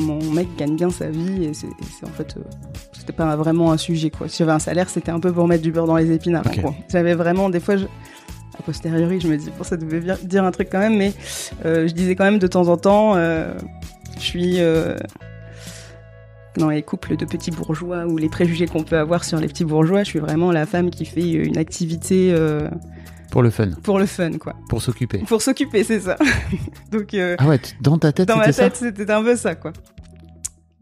Mon mec gagne bien sa vie et c'est en fait euh, c'était pas vraiment un sujet quoi. Si j'avais un salaire, c'était un peu pour mettre du beurre dans les épinards. J'avais vraiment des fois je a posteriori, je me dis bon ça devait dire un truc quand même mais euh, je disais quand même de temps en temps euh, je suis dans les couples de petits bourgeois ou les préjugés qu'on peut avoir sur les petits bourgeois, je suis vraiment la femme qui fait une activité Pour le fun, pour le fun quoi. pour s'occuper. Pour s'occuper, c'est ça. Donc euh, Ah ouais, dans ta tête, dans ma tête, c'était un peu ça quoi.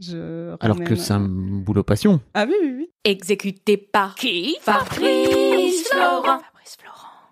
Je Alors que c'est un boulot passion. Ah oui, oui, oui. Exécuté par qui? Fabrice Florent.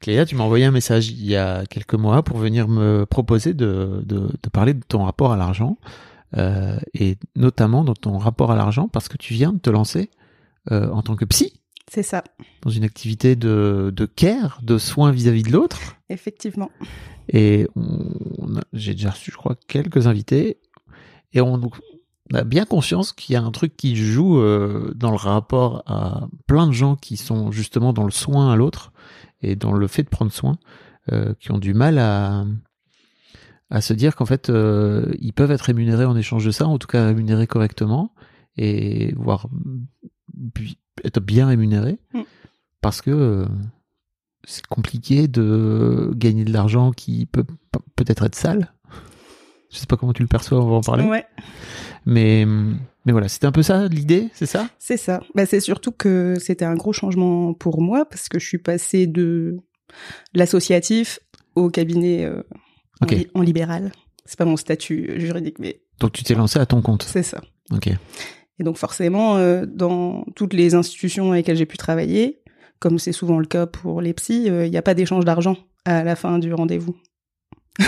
Clélia, tu m'as envoyé un message il y a quelques mois pour venir me proposer de, de, de parler de ton rapport à l'argent, euh, et notamment dans ton rapport à l'argent, parce que tu viens de te lancer euh, en tant que psy C'est ça, dans une activité de, de care, de soins vis-à-vis de l'autre. effectivement. Et on, on a- j'ai déjà reçu, je crois, quelques invités, et on, on a bien conscience qu'il y a un truc qui joue euh, dans le rapport à plein de gens qui sont justement dans le soin à l'autre et dans le fait de prendre soin, euh, qui ont du mal à à se dire qu'en fait euh, ils peuvent être rémunérés en échange de ça, en tout cas rémunérés correctement et voire être bien rémunérés Mm. parce que euh, c'est compliqué de gagner de l'argent qui peut peut-être être sale. Je sais pas comment tu le perçois, on va en parler. Ouais, Mais mais voilà, c'était un peu ça l'idée, c'est ça? C'est ça. Bah, c'est surtout que c'était un gros changement pour moi parce que je suis passée de l'associatif au cabinet euh, en, li- en libéral. C'est pas mon statut juridique, mais Donc tu t'es lancé à ton compte? c'est ça. Ok. Et donc forcément, euh, dans toutes les institutions avec lesquelles j'ai pu travailler, comme c'est souvent le cas pour les psys, euh, il n'y a pas d'échange d'argent à la fin du rendez-vous.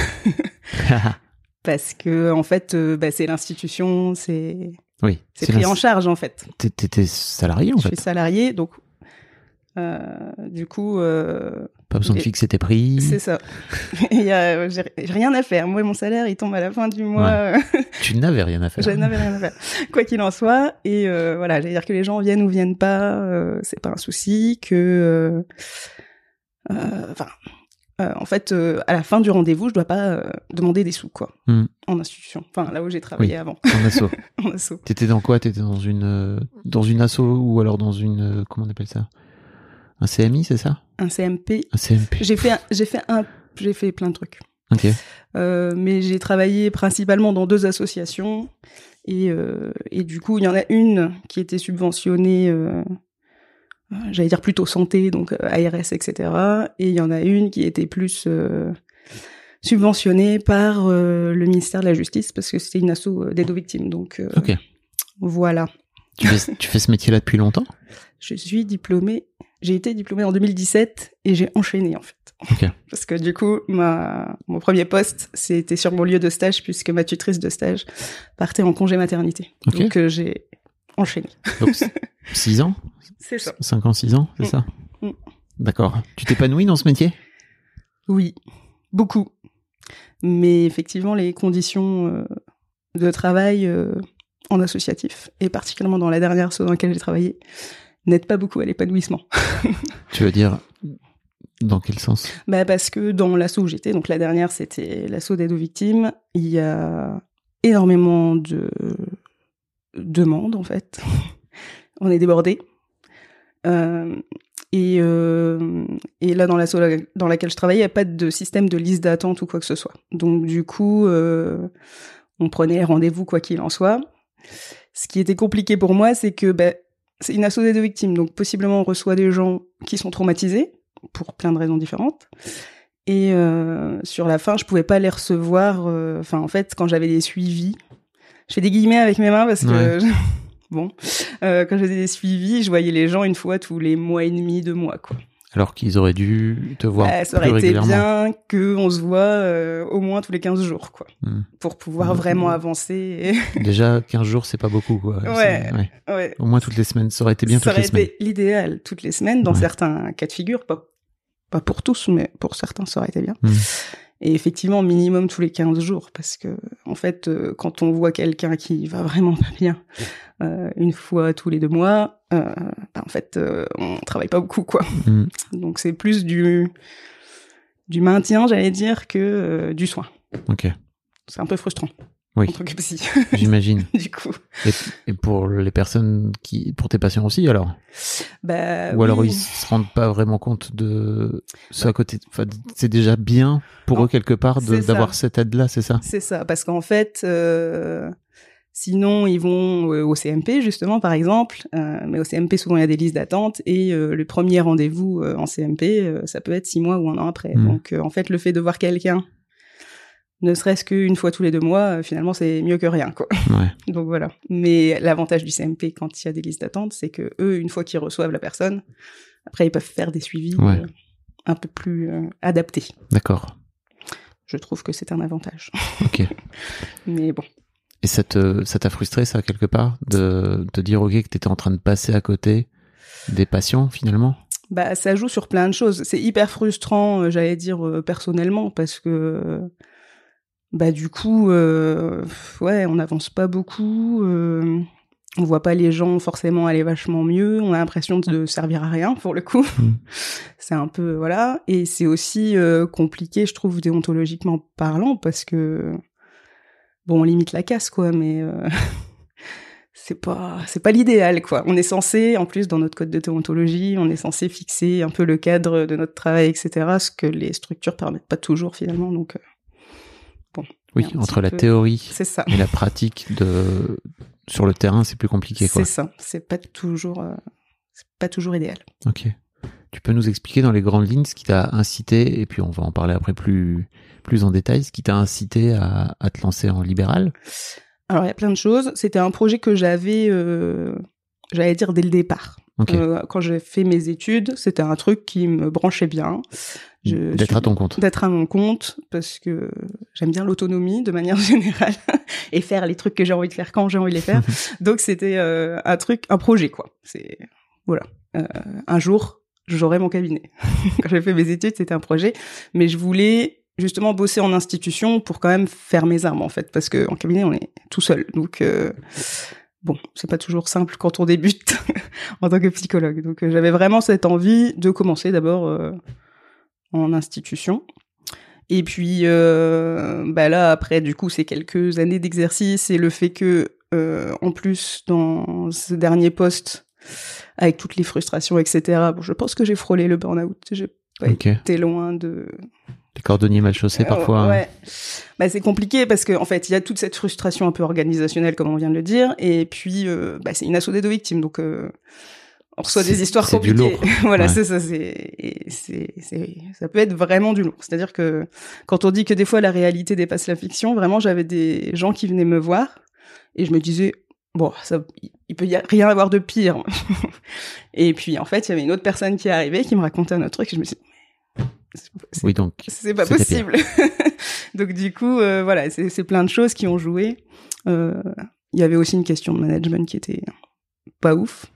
Parce que en fait, euh, bah, c'est l'institution, c'est oui. c'est pris en charge en fait. T'étais salarié en Je fait. suis salarié, donc euh, du coup, euh, Pas besoin de fixer tes prix. c'est ça. J'ai rien à faire. Moi, mon salaire, il tombe à la fin du mois. Tu n'avais rien à faire. Je n'avais rien à faire. Quoi qu'il en soit, et voilà, j'allais dire que les gens viennent ou viennent pas, c'est pas un souci. Que, enfin, euh, en fait, euh, à la fin du rendez-vous, je dois pas euh, demander des sous, quoi, Hmm. en institution. Enfin, là où j'ai travaillé Oui. avant, En asso. en asso. T'étais dans quoi? T'étais dans une dans une asso ou alors dans une comment on appelle ça? Un CMI, c'est ça? Un CMP. Un CMP. J'ai fait, j'ai fait un, j'ai fait plein de trucs. Ok. Mais j'ai travaillé principalement dans deux associations. Et, et du coup, il y en a une qui était subventionnée, j'allais dire plutôt santé, donc euh, ARS, etc. Et il y en a une qui était plus euh, subventionnée par euh, le ministère de la Justice, parce que c'était une asso d'aide aux victimes. Donc voilà. Tu fais, tu fais ce métier-là depuis longtemps? Je suis diplômée, j'ai été diplômée en 2017 et j'ai enchaîné en fait. Parce que du coup, ma, mon premier poste, c'était sur mon lieu de stage puisque ma tutrice de stage partait en congé maternité. Donc euh, j'ai enchaîné. Donc, 6 ans C'est ça. 5 ans, 6 ans, c'est Mm. ça Mm. D'accord. Tu t'épanouis dans ce métier? Oui, beaucoup. Mais effectivement, les conditions euh, de travail euh, en associatif, et particulièrement dans la dernière asso dans laquelle j'ai travaillé, n'aident pas beaucoup à l'épanouissement. Tu veux dire dans quel sens? Bah parce que dans l'assaut où j'étais, donc la dernière c'était l'assaut d'aide aux victimes, il y a énormément de demandes en fait. On est débordé. Euh, et, euh, et là dans l'assaut dans laquelle je travaillais, il n'y a pas de système de liste d'attente ou quoi que ce soit. Donc du coup, euh, on prenait rendez-vous quoi qu'il en soit. Ce qui était compliqué pour moi, c'est que bah, c'est une d'aide aux victimes, donc possiblement on reçoit des gens qui sont traumatisés pour plein de raisons différentes. Et sur la fin, je pouvais pas les recevoir. Enfin, en fait, quand j'avais des suivis, je fais des guillemets avec mes mains parce que bon, euh, quand j'avais des suivis, je voyais les gens une fois tous les mois et demi, deux mois, quoi. Alors qu'ils auraient dû te voir Bah, ça plus aurait été bien que on se voit euh, au moins tous les 15 jours, quoi, Hmm. pour pouvoir Mhm. vraiment avancer. Déjà, 15 jours, c'est pas beaucoup, quoi. Ouais. Ouais. Au moins toutes les semaines. Ça aurait été bien ça toutes les aurait semaines. été l'idéal toutes les semaines dans Ouais. certains cas de figure, pas pas pour tous, mais pour certains, ça aurait été bien. Hmm. Et effectivement, minimum tous les 15 jours, parce que en fait, euh, quand on voit quelqu'un qui va vraiment pas bien euh, une fois tous les deux mois, euh, bah, en fait, euh, on travaille pas beaucoup, quoi. Hmm. Donc c'est plus du du maintien, j'allais dire, que du soin. Ok. C'est un peu frustrant. Oui. En tant que psy, J'imagine. du coup. Et, et pour les personnes qui, pour tes patients aussi, alors? Bah, Ou alors oui. ils se rendent pas vraiment compte de ce à côté. Enfin, c'est déjà bien pour Non, eux quelque part d'avoir cette aide-là, c'est ça? C'est ça, parce qu'en fait, euh, sinon ils vont au CMP justement, par exemple, euh, mais au CMP souvent il y a des listes d'attente et euh, le premier rendez-vous euh, en CMP, ça peut être six mois ou un an après. Mm. Donc en fait, le fait de voir quelqu'un, ne serait-ce qu'une fois tous les deux mois, euh, finalement c'est mieux que rien, quoi. Ouais. Donc voilà. Mais l'avantage du CMP quand il y a des listes d'attente, c'est que eux, une fois qu'ils reçoivent la personne, après ils peuvent faire des suivis Ouais. euh, un peu plus euh, adaptés. D'accord. Je trouve que c'est un avantage. Ok. Mais bon. Et ça te, ça t'a frustré ça quelque part de te dire ok que t'étais en train de passer à côté des patients finalement? Bah, ça joue sur plein de choses. C'est hyper frustrant, j'allais dire personnellement, parce que bah du coup, euh, ouais, on n'avance pas beaucoup. Euh, on voit pas les gens forcément aller vachement mieux. On a l'impression de servir à rien pour le coup. Mm. C'est un peu voilà, et c'est aussi euh, compliqué, je trouve, déontologiquement parlant, parce que bon, on limite la casse, quoi, mais euh, c'est pas c'est pas l'idéal quoi. On est censé en plus dans notre code de déontologie, on est censé fixer un peu le cadre de notre travail etc. Ce que les structures permettent pas toujours finalement donc. Oui, entre la peu- théorie ça. et la pratique de sur le terrain, c'est plus compliqué. C'est ça. C'est pas toujours euh, pas toujours idéal. Ok. Tu peux nous expliquer dans les grandes lignes ce qui t'a incité, et puis on va en parler après plus, plus en détail, ce qui t'a incité à, à te lancer en libéral? Alors il y a plein de choses. C'était un projet que j'avais euh, j'allais dire dès le départ. Euh, quand j'ai fait mes études, c'était un truc qui me branchait bien. D'être à ton compte. d'être à mon compte parce que j'aime bien l'autonomie de manière générale et faire les trucs que j'ai envie de faire quand j'ai envie de les faire. Donc c'était euh, un truc, un projet quoi. C'est voilà. Euh, un jour, j'aurai mon cabinet. quand j'ai fait mes études, c'était un projet, mais je voulais justement bosser en institution pour quand même faire mes armes en fait parce que en cabinet on est tout seul. Donc euh, bon, c'est pas toujours simple quand on débute en tant que psychologue. Donc euh, j'avais vraiment cette envie de commencer d'abord en institution. Et puis euh, bah là après du coup c'est quelques années d'exercice et le fait que euh, en plus dans ce dernier poste avec toutes les frustrations etc. Bon, je pense que j'ai frôlé le burn-out. J'ai pas été loin de Des cordonniers mal chaussés parfois. Euh, hein. ouais. Bah, c'est compliqué parce qu'en en fait, il y a toute cette frustration un peu organisationnelle, comme on vient de le dire, et puis euh, bah, c'est une assaut d'aide aux victimes, donc on reçoit des histoires c'est du compliquées. lourd. voilà, Ouais. c'est ça. C'est, c'est, ça peut être vraiment du lourd. C'est-à-dire que quand on dit que des fois la réalité dépasse la fiction, vraiment, j'avais des gens qui venaient me voir et je me disais. Bon, ça, il peut y rien avoir de pire. et puis, en fait, il y avait une autre personne qui est arrivée, qui me racontait un autre truc, et je me suis dit, c'est- Oui, donc c'est pas possible. Donc du coup, euh, voilà, c'est c'est plein de choses qui ont joué. Euh, Il y avait aussi une question de management qui était pas ouf.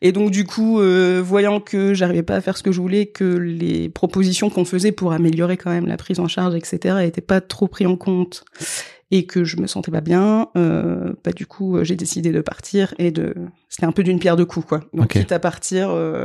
Et donc du coup, euh, voyant que j'arrivais pas à faire ce que je voulais, que les propositions qu'on faisait pour améliorer quand même la prise en charge, etc., étaient pas trop pris en compte et que je me sentais pas bien, euh, bah du coup, euh, j'ai décidé de partir et de. C'était un peu d'une pierre deux coups, quoi. Donc quitte à partir. euh,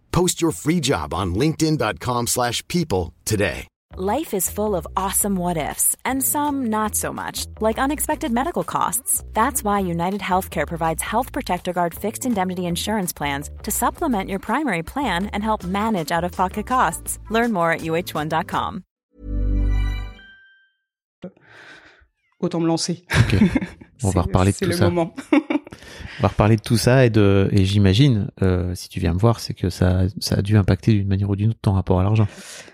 Post your free job on linkedin.com/people slash people today. Life is full of awesome what ifs, and some not so much, like unexpected medical costs. That's why United Healthcare provides Health Protector Guard fixed indemnity insurance plans to supplement your primary plan and help manage out of pocket costs. Learn more at uh1.com. autant me lancer. Ok. On va reparler de c'est tout le ça. moment. On va reparler de tout ça et de et j'imagine euh, si tu viens me voir c'est que ça ça a dû impacter d'une manière ou d'une autre ton rapport à l'argent.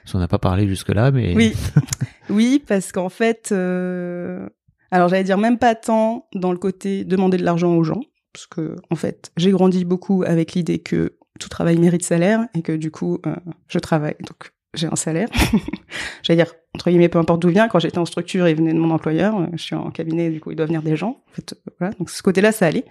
Parce qu'on n'a pas parlé jusque là mais Oui, oui, parce qu'en fait, euh, alors j'allais dire même pas tant dans le côté demander de l'argent aux gens, parce que en fait, j'ai grandi beaucoup avec l'idée que tout travail mérite salaire et que du coup, euh, je travaille, donc j'ai un salaire. j'allais dire entre guillemets, peu importe d'où vient. Quand j'étais en structure, il venait de mon employeur. Je suis en cabinet, du coup, il doit venir des gens. En fait, voilà. Donc ce côté-là, ça allait.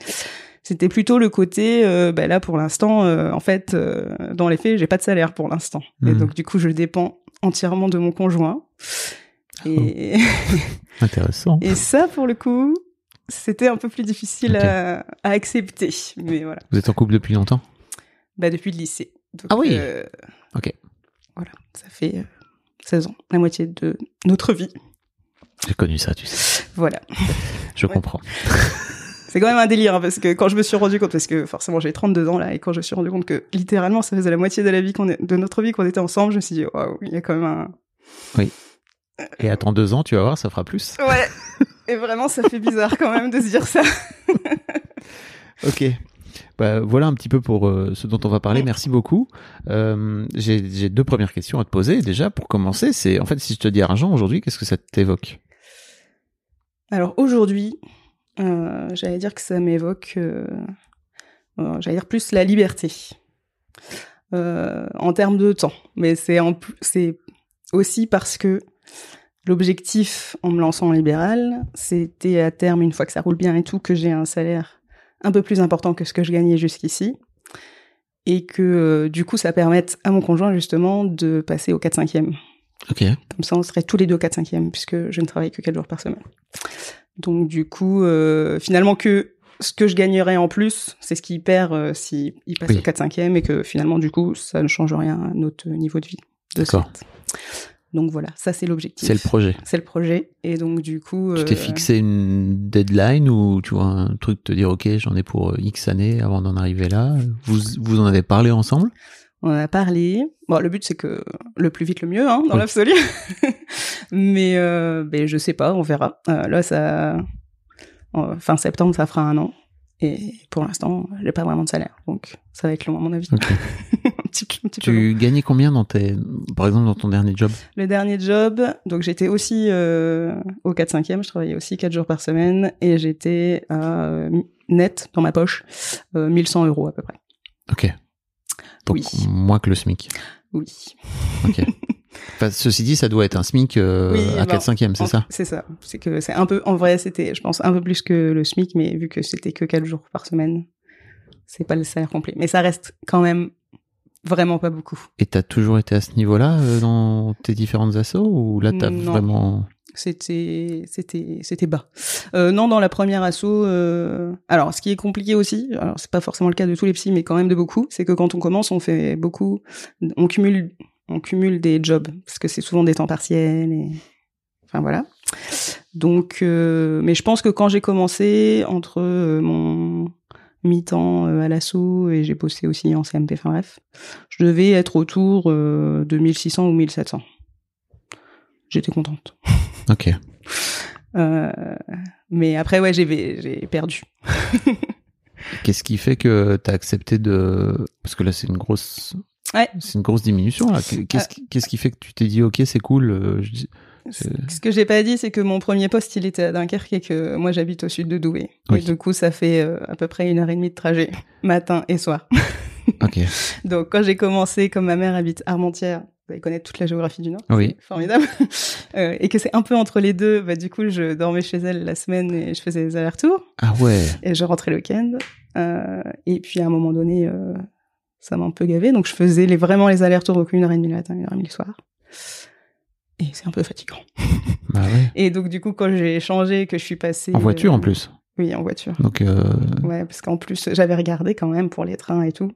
C'était plutôt le côté, euh, ben là pour l'instant, euh, en fait, euh, dans les faits, j'ai pas de salaire pour l'instant. Et Mhm. donc du coup, je dépends entièrement de mon conjoint. Et, intéressant. et ça, pour le coup, c'était un peu plus difficile à, à accepter. Mais voilà, Vous êtes en couple depuis longtemps? Bah, depuis le lycée. Donc, Ah oui. Ok. Voilà, ça fait euh, 16 ans, la moitié de notre vie. J'ai connu ça, tu sais. Voilà. Je Ouais. comprends. C'est quand même un délire, hein, parce que quand je me suis rendu compte, parce que forcément j'ai 32 ans là, et quand je me suis rendu compte que littéralement ça faisait la moitié de la vie qu'on est, de notre vie qu'on était ensemble, je me suis dit, waouh, il y a quand même un. Et attends deux ans, tu vas voir, ça fera plus. Ouais! Et vraiment, ça fait bizarre quand même de se dire ça. Ok. Bah, voilà un petit peu pour euh, ce dont on va parler. Merci beaucoup. Euh, j'ai deux premières questions à te poser. Déjà, pour commencer, c'est en fait, si je te dis argent aujourd'hui, qu'est-ce que ça t'évoque? Alors aujourd'hui, euh, j'allais dire que ça m'évoque, euh, euh, j'allais dire plus la liberté en termes de temps. Mais c'est aussi parce que l'objectif en me lançant en libéral, c'était à terme, une fois que ça roule bien et tout, que j'ai un salaire un peu plus important que ce que je gagnais jusqu'ici. Et que du coup, ça permette à mon conjoint justement de passer au 4-5e. Ok. Comme ça, on serait tous les deux 4 5 puisque je ne travaille que 4 jours par semaine. Donc, du coup, euh, finalement, que ce que je gagnerais en plus, c'est ce qu'il perd euh, s'il il passe Oui. au 4 5 et que finalement, du coup, ça ne change rien à notre niveau de vie. D'accord. Donc voilà, ça c'est l'objectif. C'est le projet. C'est le projet. Et donc, du coup. Tu t'es euh, fixé une deadline ou tu vois un truc te dire ok j'en ai pour euh, X années avant d'en arriver là? Vous vous en avez parlé ensemble? On en a parlé. Bon, le but c'est que le plus vite le mieux, hein, dans Oui. l'absolu. Mais euh, ben, je sais pas, on verra. Euh, là, ça, fin septembre, ça fera un an. Et pour l'instant, j'ai pas vraiment de salaire, donc ça va être long à mon avis. Un petit, peu- un petit peu long. Tu gagnais combien dans tes par exemple dans ton dernier job? Le dernier job, donc j'étais aussi euh, au 4-5e, je travaillais aussi 4 jours par semaine, et j'étais à euh, net dans ma poche, euh, 1100 euros à peu près. Ok. Donc Oui. moins que le SMIC. Oui. Ok. Enfin, ceci dit, ça doit être un SMIC euh, Oui, à bah, 4 5 c'est ça? C'est ça. C'est que c'est un peu, en vrai, c'était, je pense, un peu plus que le SMIC, mais vu que c'était que 4 jours par semaine, c'est pas le salaire complet. Mais ça reste quand même vraiment pas beaucoup. Et t'as toujours été à ce niveau-là euh, dans tes différentes assos ou là t'as Non. C'était c'était c'était bas. Euh, non, dans la première asso, euh, alors ce qui est compliqué aussi, alors c'est pas forcément le cas de tous les psys, mais quand même de beaucoup, c'est que quand on commence, on fait beaucoup, on cumule on cumule des jobs parce que c'est souvent des temps partiels et enfin voilà. Donc, euh, mais je pense que quand j'ai commencé entre euh, mon mi-temps euh, à l'assaut et j'ai bossé aussi en CMP, enfin bref, je devais être autour euh, de 1600 ou 1700. J'étais contente. Ok. Euh, mais après, ouais, j'ai perdu. Qu'est-ce qui fait que tu as accepté de. Parce que là, c'est une grosse. Ouais. C'est une grosse diminution. Qu'est-ce qui, fait que tu t'es dit, OK, c'est cool. euh, je Ce que j'ai pas dit, c'est que mon premier poste, il était à Dunkerque et que moi, j'habite au sud de Douai. Oui. Et du coup, ça fait euh, à peu près une heure et demie de trajet, matin et soir. Ok. Donc, quand j'ai commencé, comme ma mère habite Armentières, vous allez connaître toute la géographie du Nord. Oui. Formidable. Euh, et que c'est un peu entre les deux, bah, du coup, je dormais chez elle la semaine et je faisais des allers-retours. Ah ouais. Et je rentrais le week-end. Euh, et puis, à un moment donné, euh, ça m'a un peu gavé. Donc, je faisais les, vraiment les allers-retours, donc une heure et demie le matin, une heure et demie le soir. Et c'est un peu fatigant. Bah ouais. Et donc, du coup, quand j'ai changé, que je suis passée... En voiture, en plus. Oui, en voiture. Donc, Ouais, parce qu'en plus, j'avais regardé quand même pour les trains et tout.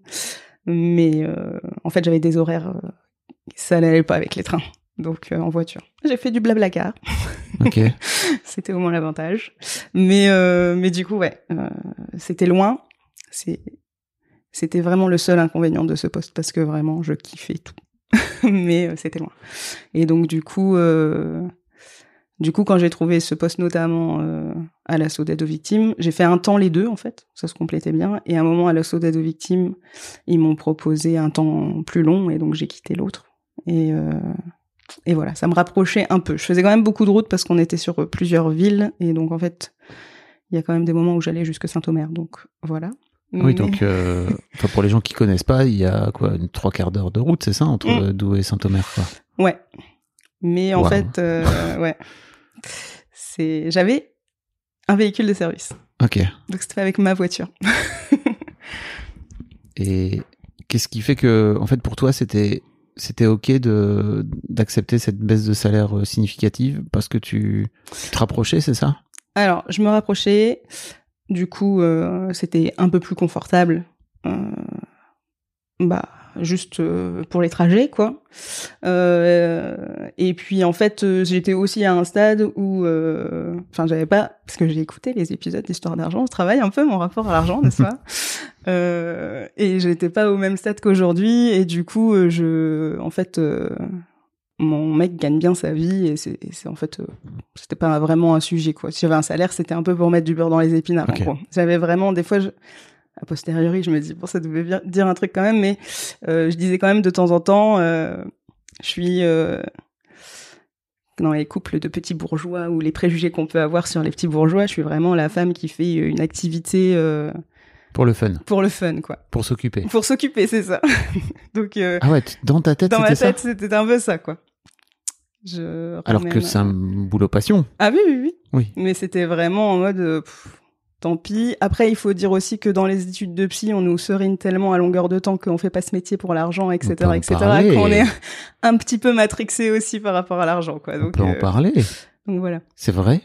Mais en fait, j'avais des horaires... ça n'allait pas avec les trains. Donc, euh, en voiture. J'ai fait du blabla car. ok. C'était au moins l'avantage. Mais, euh, mais du coup, ouais, euh, c'était loin. C'est, c'était vraiment le seul inconvénient de ce poste parce que vraiment, je kiffais tout. mais c'était loin. Et donc, du coup, du coup, quand j'ai trouvé ce poste notamment euh, à l'assaut d'aide aux victimes, j'ai fait un temps les deux en fait, ça se complétait bien. Et à un moment à l'assaut d'aide aux victimes, ils m'ont proposé un temps plus long et donc j'ai quitté l'autre. Et euh, et voilà, ça me rapprochait un peu. Je faisais quand même beaucoup de routes parce qu'on était sur euh, plusieurs villes et donc en fait, il y a quand même des moments où j'allais jusque Saint-Omer. Donc voilà. Oui, Mais- donc, euh, pour les gens qui connaissent pas, il y a quoi, une trois quarts d'heure de route, c'est ça, entre Mm. euh, Douai et Saint-Omer, quoi? Ouais. Mais en Wow. fait, euh, ouais. C'est, j'avais un véhicule de service. Ok. Donc c'était avec ma voiture. Et qu'est-ce qui fait que, en fait, pour toi, c'était, c'était ok de, d'accepter cette baisse de salaire euh, significative parce que tu, te rapprochais, c'est ça? Alors, je me rapprochais. Du coup, euh, c'était un peu plus confortable. Euh, bah, juste euh, pour les trajets, quoi. Euh, et puis, en fait, euh, j'étais aussi à un stade où, enfin, j'avais pas, parce que j'ai écouté les épisodes d'Histoire d'argent, je travaille un peu mon rapport à l'argent, n'est-ce pas? Euh, Et j'étais pas au même stade qu'aujourd'hui, et du coup, je, en fait. mon mec gagne bien sa vie et c'est en fait euh, c'était pas vraiment un sujet quoi. Si j'avais un salaire, c'était un peu pour mettre du beurre dans les épinards. J'avais vraiment des fois je a posteriori, je me dis bon ça devait bien dire un truc quand même mais euh, je disais quand même de temps en temps euh, je suis euh, dans les couples de petits bourgeois ou les préjugés qu'on peut avoir sur les petits bourgeois, je suis vraiment la femme qui fait une activité Pour le fun. pour le fun quoi. Pour s'occuper. Pour s'occuper, c'est ça. Donc Ah ouais, dans ta tête, dans ma c'était tête, c'était un peu ça quoi. Je Alors que c'est un boulot passion. Ah oui, oui, oui. Oui. Mais c'était vraiment en mode, pff, tant pis. Après, il faut dire aussi que dans les études de psy, on nous serine tellement à longueur de temps qu'on fait pas ce métier pour l'argent, etc., en etc., qu'on est un petit peu matrixé aussi par rapport à l'argent, quoi. On Donc, peut en euh, parler. donc voilà. C'est vrai?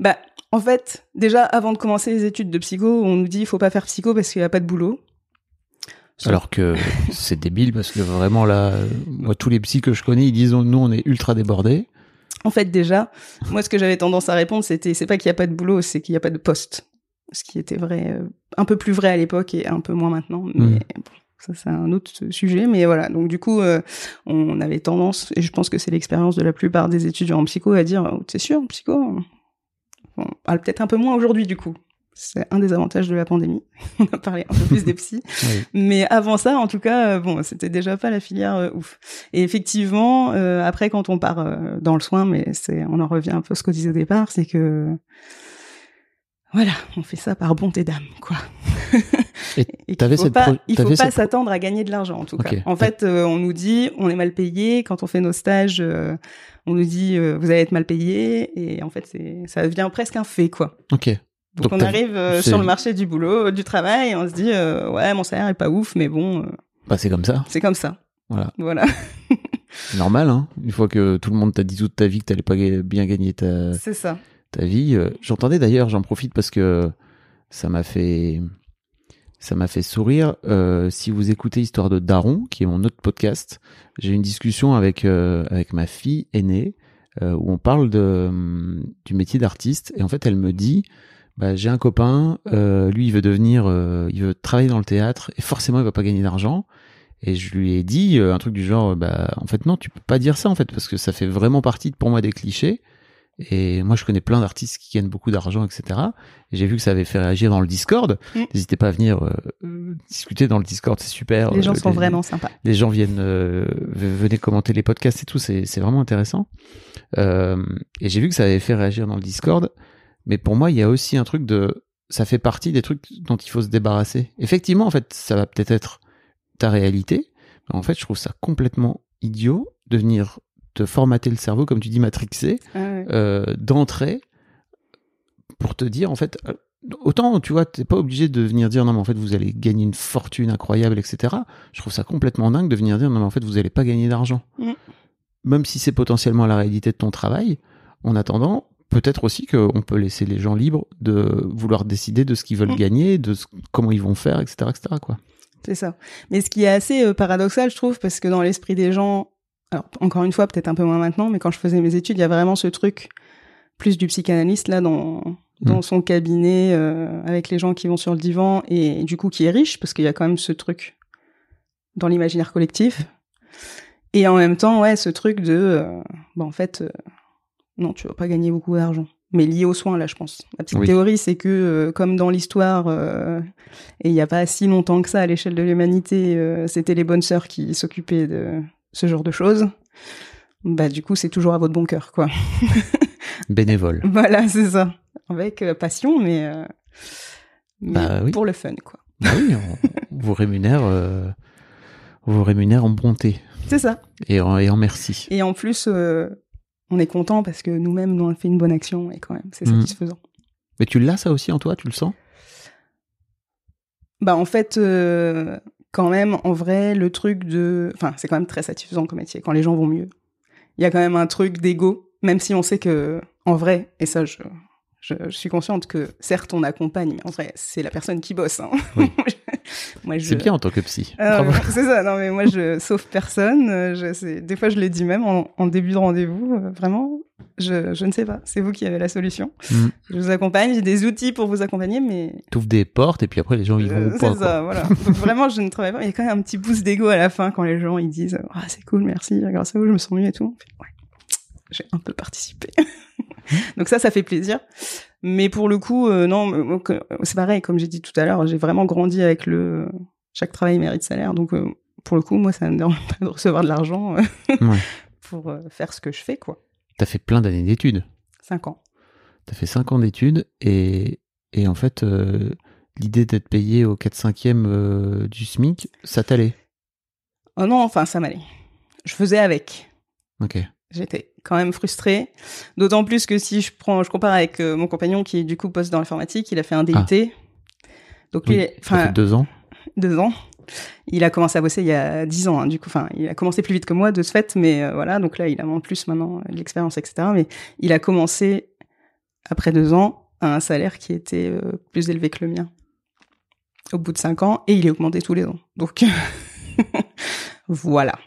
Bah, en fait, déjà, avant de commencer les études de psycho, on nous dit, il faut pas faire psycho parce qu'il y a pas de boulot. Alors que c'est débile parce que vraiment là, moi tous les psys que je connais, ils disent nous on est ultra débordés. En fait, déjà, moi, ce que j'avais tendance à répondre, c'était, c'est pas qu'il y a pas de boulot, c'est qu'il y a pas de poste. Ce qui était vrai, euh, un peu plus vrai à l'époque et un peu moins maintenant. Mais bon, ça, c'est un autre sujet. Mais voilà. Donc, du coup, euh, on avait tendance, et je pense que c'est l'expérience de la plupart des étudiants en psycho, à dire, oh, c'est sûr, psycho? Bon, ah, peut-être un peu moins aujourd'hui, du coup. C'est un des avantages de la pandémie. On a parlé un peu plus des psys. Oui. Mais avant ça, en tout cas, euh, bon, c'était déjà pas la filière euh, ouf. Et effectivement, euh, après, quand on part euh, dans le soin, mais c'est, on en revient un peu à ce qu'on disait au départ, c'est que voilà, on fait ça par bonté d'âme, quoi. Et qu'il t'avais faut cette pas, il faut pas s'attendre à gagner de l'argent, en tout cas. En fait, on nous dit, on est mal payé. Quand on fait nos stages, on nous dit, vous allez être mal payé. Et en fait, c'est, ça devient presque un fait, quoi. Ok. Donc, Donc on arrive euh, sur le marché du boulot, du travail, et on se dit, euh, ouais, mon salaire est pas ouf, mais bon, euh, Bah c'est comme ça. c'est comme ça. Voilà. Voilà. C'est normal, hein. Une fois que tout le monde t'a dit toute ta vie que t'allais pas bien gagner ta, C'est ça. ta vie. euh, J'entendais d'ailleurs, j'en profite parce que ça m'a fait, ça m'a fait sourire. Euh, si vous écoutez Histoire de Daron, qui est mon autre podcast, j'ai une discussion avec euh, avec ma fille aînée euh, où on parle de hum, du métier d'artiste et en fait elle me dit. Bah, j'ai un copain, euh, lui il veut devenir, euh, il veut travailler dans le théâtre et forcément il va pas gagner d'argent. Et je lui ai dit euh, un truc du genre, bah en fait non, tu peux pas dire ça en fait parce que ça fait vraiment partie pour moi des clichés. Et moi, je connais plein d'artistes qui gagnent beaucoup d'argent, etc. Et j'ai vu que ça avait fait réagir dans le Discord. N'hésitez pas à venir discuter dans le Discord, c'est super. Les gens sont vraiment sympas. les gens viennent, euh, venez commenter les podcasts et tout, c'est vraiment intéressant. Euh, et j'ai vu que ça avait fait réagir dans le Discord. Mais pour moi, il y a aussi un truc de, ça fait partie des trucs dont il faut se débarrasser. Effectivement, en fait, ça va peut-être être ta réalité. Mais en fait, je trouve ça complètement idiot de venir te formater le cerveau, comme tu dis, matrixé, Ah ouais. euh, d'entrée pour te dire en fait euh, autant tu vois t'es pas obligé de venir dire non mais en fait vous allez gagner une fortune incroyable etc je trouve ça complètement dingue de venir dire non mais en fait vous allez pas gagner d'argent Mm. même si c'est potentiellement la réalité de ton travail en attendant peut-être aussi qu'on peut laisser les gens libres de vouloir décider de ce qu'ils veulent Mm. gagner de ce- comment ils vont faire etc etc quoi C'est ça. Mais ce qui est assez euh, paradoxal, je trouve, parce que dans l'esprit des gens, alors encore une fois, peut-être un peu moins maintenant, mais quand je faisais mes études, il y a vraiment ce truc plus du psychanalyste là dans dans Mm. son cabinet euh, avec les gens qui vont sur le divan et du coup qui est riche parce qu'il y a quand même ce truc dans l'imaginaire collectif. Et en même temps, ouais, ce truc de, euh, bah en fait, non, tu vas pas gagner beaucoup d'argent. Mais lié aux soins, là, je pense. La petite Oui. théorie, c'est que, euh, comme dans l'histoire, euh, et il n'y a pas si longtemps que ça à l'échelle de l'humanité, euh, c'était les bonnes sœurs qui s'occupaient de ce genre de choses. Bah, du coup, c'est toujours à votre bon cœur, quoi. bénévole voilà, c'est ça. Avec passion, mais, mais Bah oui. pour le fun, quoi. Bah oui on, vous rémunère on vous rémunère en bonté C'est ça. et en, et en merci Et en plus, on est content parce que nous-mêmes, nous, on fait une bonne action et quand même, c'est Mhm. satisfaisant. mais tu l'as ça aussi en toi tu le sens? Bah, en fait, euh, quand même, en vrai, le truc de. Enfin, c'est quand même très satisfaisant comme métier, quand les gens vont mieux. Il y a quand même un truc d'ego, même si on sait que, en vrai, et ça, je, je, je suis consciente que, certes, on accompagne, mais en vrai, c'est la personne qui bosse. Hein. Oui. moi, je... c'est bien en tant que psy Bravo. c'est ça, non mais moi je sauve personne. euh, Je, des fois je l'ai dit même en, en début de rendez-vous, euh, vraiment, je, je ne sais pas, c'est vous qui avez la solution. Mm. Je vous accompagne, j'ai des outils pour vous accompagner, mais t'ouvres des portes et puis après les gens ils euh, vont c'est ça, voilà. Donc vraiment je ne travaille pas, il y a quand même un petit boost d'ego à la fin quand les gens ils disent ah c'est cool, merci, grâce à vous je me sens mieux et tout. Ouais, j'ai un peu participé. Donc ça, ça fait plaisir. Mais pour le coup, euh, non, c'est pareil, comme j'ai dit tout à l'heure, j'ai vraiment grandi avec le chaque travail mérite salaire. Donc euh, pour le coup, moi, ça ne me dérange pas de recevoir de l'argent euh, Ouais. pour euh, faire ce que je fais, quoi. T'as fait plein d'années d'études. Cinq ans. T'as fait 5 ans d'études et, et en fait, l'idée d'être payé au 4-5e euh, du SMIC, ça t'allait? Oh non, enfin, ça m'allait. Je faisais avec. Ok. J'étais quand même frustrée. D'autant plus que si je prends, je compare avec euh, mon compagnon qui du coup poste dans l'informatique, il a fait un DUT. Donc lui, Oui, enfin, fait deux ans. deux ans. Il a commencé à bosser il y a dix ans, hein, du coup. Enfin, il a commencé plus vite que moi de ce fait, mais euh, voilà. Donc là, il a en plus maintenant euh, de l'expérience, etc. Mais il a commencé après deux ans à un salaire qui était euh, plus élevé que le mien. Au bout de cinq ans, et il est augmenté tous les ans. Donc voilà.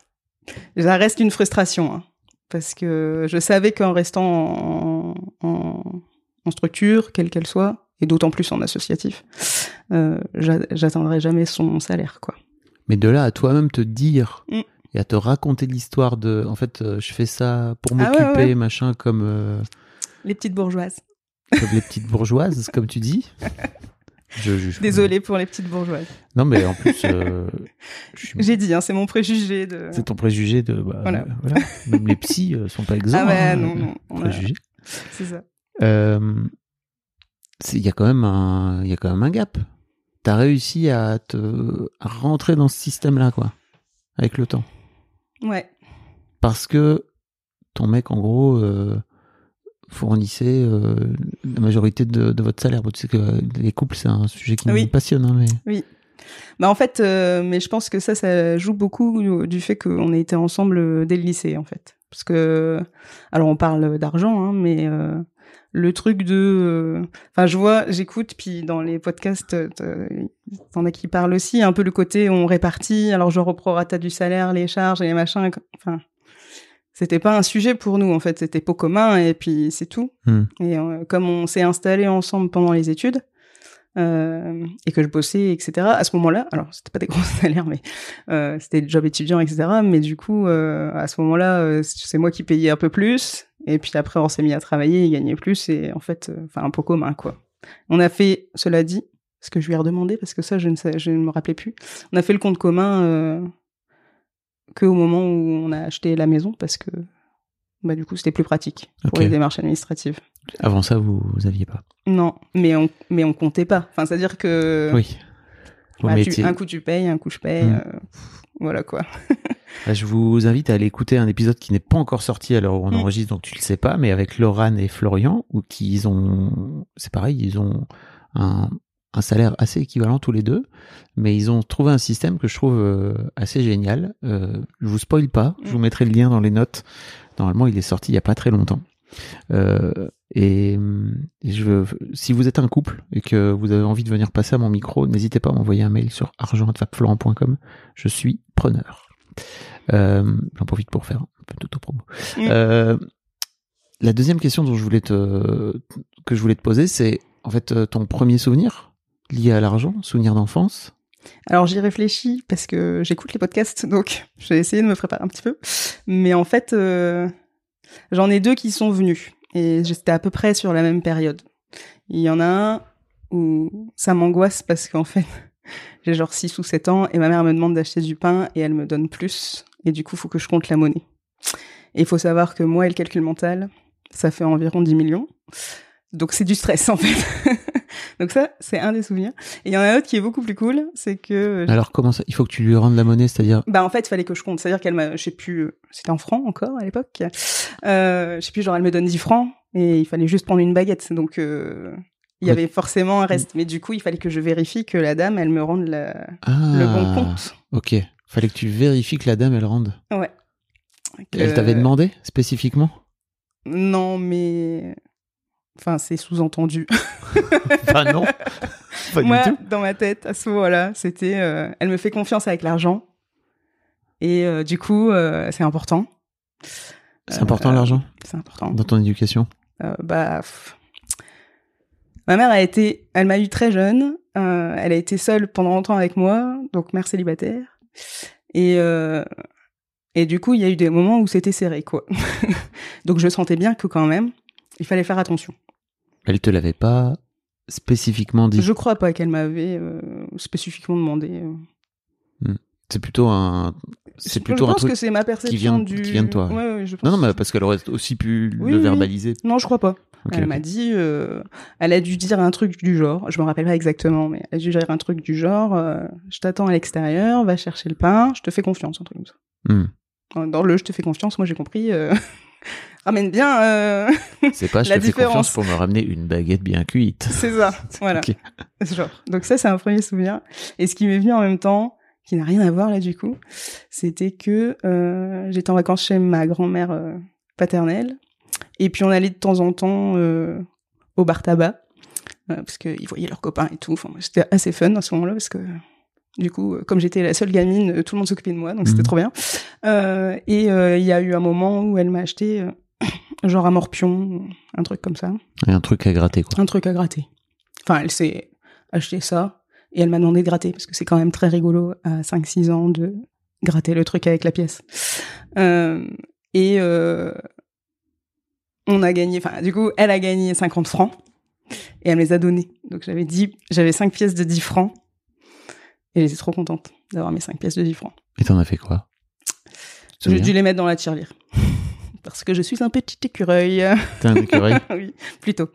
Ça reste une frustration, hein, parce que je savais qu'en restant en, en, en structure, quelle qu'elle soit, et d'autant plus en associatif, euh, j'a- j'atteindrai jamais son salaire, quoi. Mais de là à toi-même te dire Mm. et à te raconter l'histoire de, en fait, euh, je fais ça pour Ah ouais, m'occuper, ouais. machin, comme, euh, Les petites bourgeoises. comme les petites bourgeoises, comme tu dis. Je, Désolée pour les petites bourgeoises. Non, mais en plus, euh, J'ai dit, hein, c'est mon préjugé de. c'est ton préjugé de. bah, Voilà. euh, voilà. Même les psys euh, sont pas exempts. Ah ouais, hein, non, non. on a-. C'est ça. Euh, Il y a quand même un, il y a quand même un gap. T'as réussi à te à rentrer dans ce système-là, quoi, avec le temps, Ouais. parce que ton mec, en gros, euh, fournissait euh, la majorité de, de votre salaire. Tu sais que les couples, c'est un sujet qui Oui. me passionne, hein, mais Bah en fait, euh, mais je pense que ça, ça joue beaucoup du- fait qu'on a été ensemble euh, dès le lycée en fait. Parce que, alors on parle d'argent, hein, mais euh, le truc de, euh, enfin je vois, j'écoute, puis dans les podcasts, euh, t'en as qui parlent aussi, un peu le côté on répartit, alors je reprorata du salaire, les charges et les machins, enfin. C'était pas un sujet pour nous en fait, c'était pot commun et puis c'est tout. Hmm. Et euh, comme on s'est installé ensemble pendant les études, euh, et que je bossais, etc. À ce moment-là, alors c'était pas des gros salaires, mais euh, c'était le job étudiant, etc. Mais du coup, à ce moment-là, c'est moi qui payais un peu plus. Et puis après, on s'est mis à travailler, il gagnait plus, et en fait, enfin un pot commun, quoi. On a fait, cela dit, ce que je lui ai redemandé, parce que ça, je ne, sais, je ne me rappelais plus. On a fait le compte commun euh, que au moment où on a acheté la maison, parce que bah du coup, c'était plus pratique pour les démarches administratives. Avant ça, vous, vous aviez pas. Non, mais on, mais on comptait pas. Enfin, c'est-à-dire que Oui. Bah, tu- un coup tu payes, un coup je paye. Mm. euh, pff, voilà quoi. Bah, Je vous invite à aller écouter un épisode qui n'est pas encore sorti à l'heure où on Mm. enregistre, donc tu le sais pas, mais avec Laurent et Florian, où qu'ils ont, c'est pareil, ils ont un, un salaire assez équivalent tous les deux, mais ils ont trouvé un système que je trouve euh, assez génial. Euh, je vous spoil pas, je vous mettrai le lien dans les notes. Normalement, il est sorti il y a pas très longtemps. Euh, et, et je veux, si vous êtes un couple et que vous avez envie de venir passer à mon micro, n'hésitez pas à m'envoyer un mail sur argent@fabflorent.com. Je suis preneur. Euh, J'en profite pour faire un peu d'autopromo. Mm. Euh, la deuxième question dont je voulais te, que je voulais te poser, c'est en fait ton premier souvenir? Lié à l'argent, souvenir d'enfance? Alors j'y réfléchis parce que j'écoute les podcasts, donc j'ai essayé de me préparer un petit peu. Mais en fait, euh, j'en ai deux qui sont venus et j'étais à peu près sur la même période. Il y en a un où ça m'angoisse parce qu'en fait, j'ai genre 6 ou 7 ans et ma mère me demande d'acheter du pain et elle me donne plus. Et du coup, il faut que je compte la monnaie. Et il faut savoir que moi et le calcul mental, ça fait environ 10 millions. Donc c'est du stress en fait. Donc ça, c'est un des souvenirs. Et il y en a un autre qui est beaucoup plus cool, c'est que Alors comment ça Il faut que tu lui rendes la monnaie, c'est-à-dire bah en fait, il fallait que je compte. C'est-à-dire qu'elle m'a, je sais plus, euh, c'était en francs encore à l'époque. Euh, je sais plus, genre elle me donne 10 francs et il fallait juste prendre une baguette. Donc euh, il y avait forcément un reste. Mais du coup, il fallait que je vérifie que la dame, elle me rende la- ah, le bon compte. Ok. Fallait que tu vérifies que la dame elle rende. Ouais. Elle t'avait demandé spécifiquement? Non, mais enfin, c'est sous-entendu. Bah non. Pas Moi, du tout. dans ma tête, à ce moment-là, c'était, euh, elle me fait confiance avec l'argent. Et euh, du coup, euh, c'est important. C'est important l'argent C'est important. dans ton éducation. Bah, pff. ma mère a été, elle m'a eu très jeune. elle a été seule pendant longtemps avec moi, donc mère célibataire. Et et du coup, il y a eu des moments où c'était serré, quoi. donc je sentais bien que quand même, il fallait faire attention. Elle te l'avait pas spécifiquement dit? Je crois pas qu'elle m'avait euh, spécifiquement demandé. euh. C'est plutôt un. C'est Je plutôt un pense truc. que c'est ma perception vient- du. qui vient de toi. Ouais, ouais, je pense. Non, non, mais parce qu'elle aurait aussi pu Oui, le oui. verbaliser. Non, je crois pas. Elle m'a dit, euh, elle a dû dire un truc du genre, je me rappelle pas exactement, mais elle a dû dire un truc du genre, euh, je t'attends à l'extérieur, va chercher le pain, je te fais confiance, un truc comme ça. Hmm. Dans le je te fais confiance, moi j'ai compris, euh, ramène bien, euh, C'est pas je La te fais différence. confiance pour me ramener une baguette bien cuite. c'est ça, voilà. Ok. Ce genre. Donc ça, c'est un premier souvenir. Et ce qui m'est venu en même temps, qui n'a rien à voir là du coup, c'était que euh, j'étais en vacances chez ma grand-mère euh, paternelle, et puis on allait de temps en temps euh, au bar tabac, euh, parce qu'ils voyaient leurs copains et tout. Enfin, c'était assez fun à ce moment-là, parce que du coup, euh, comme j'étais la seule gamine, euh, tout le monde s'occupait de moi, donc c'était Mhm. trop bien. Euh, et il y a eu un moment où elle m'a acheté genre un morpion, un truc comme ça Et un truc à gratter, quoi. un truc à gratter. Enfin, elle s'est acheté ça et elle m'a demandé de gratter parce que c'est quand même très rigolo à 5-6 ans de gratter le truc avec la pièce. Euh, et euh, on a gagné, enfin, du coup, elle a gagné 50 francs et elle me les a donnés. Donc j'avais 10, j'avais 5 pièces de 10 francs et était trop contente d'avoir mes 5 pièces de 10 francs. Et t'en as fait quoi? J'ai dû les mettre dans la tirelire. Parce que je suis un petit écureuil. T'es un écureuil? Oui, plutôt.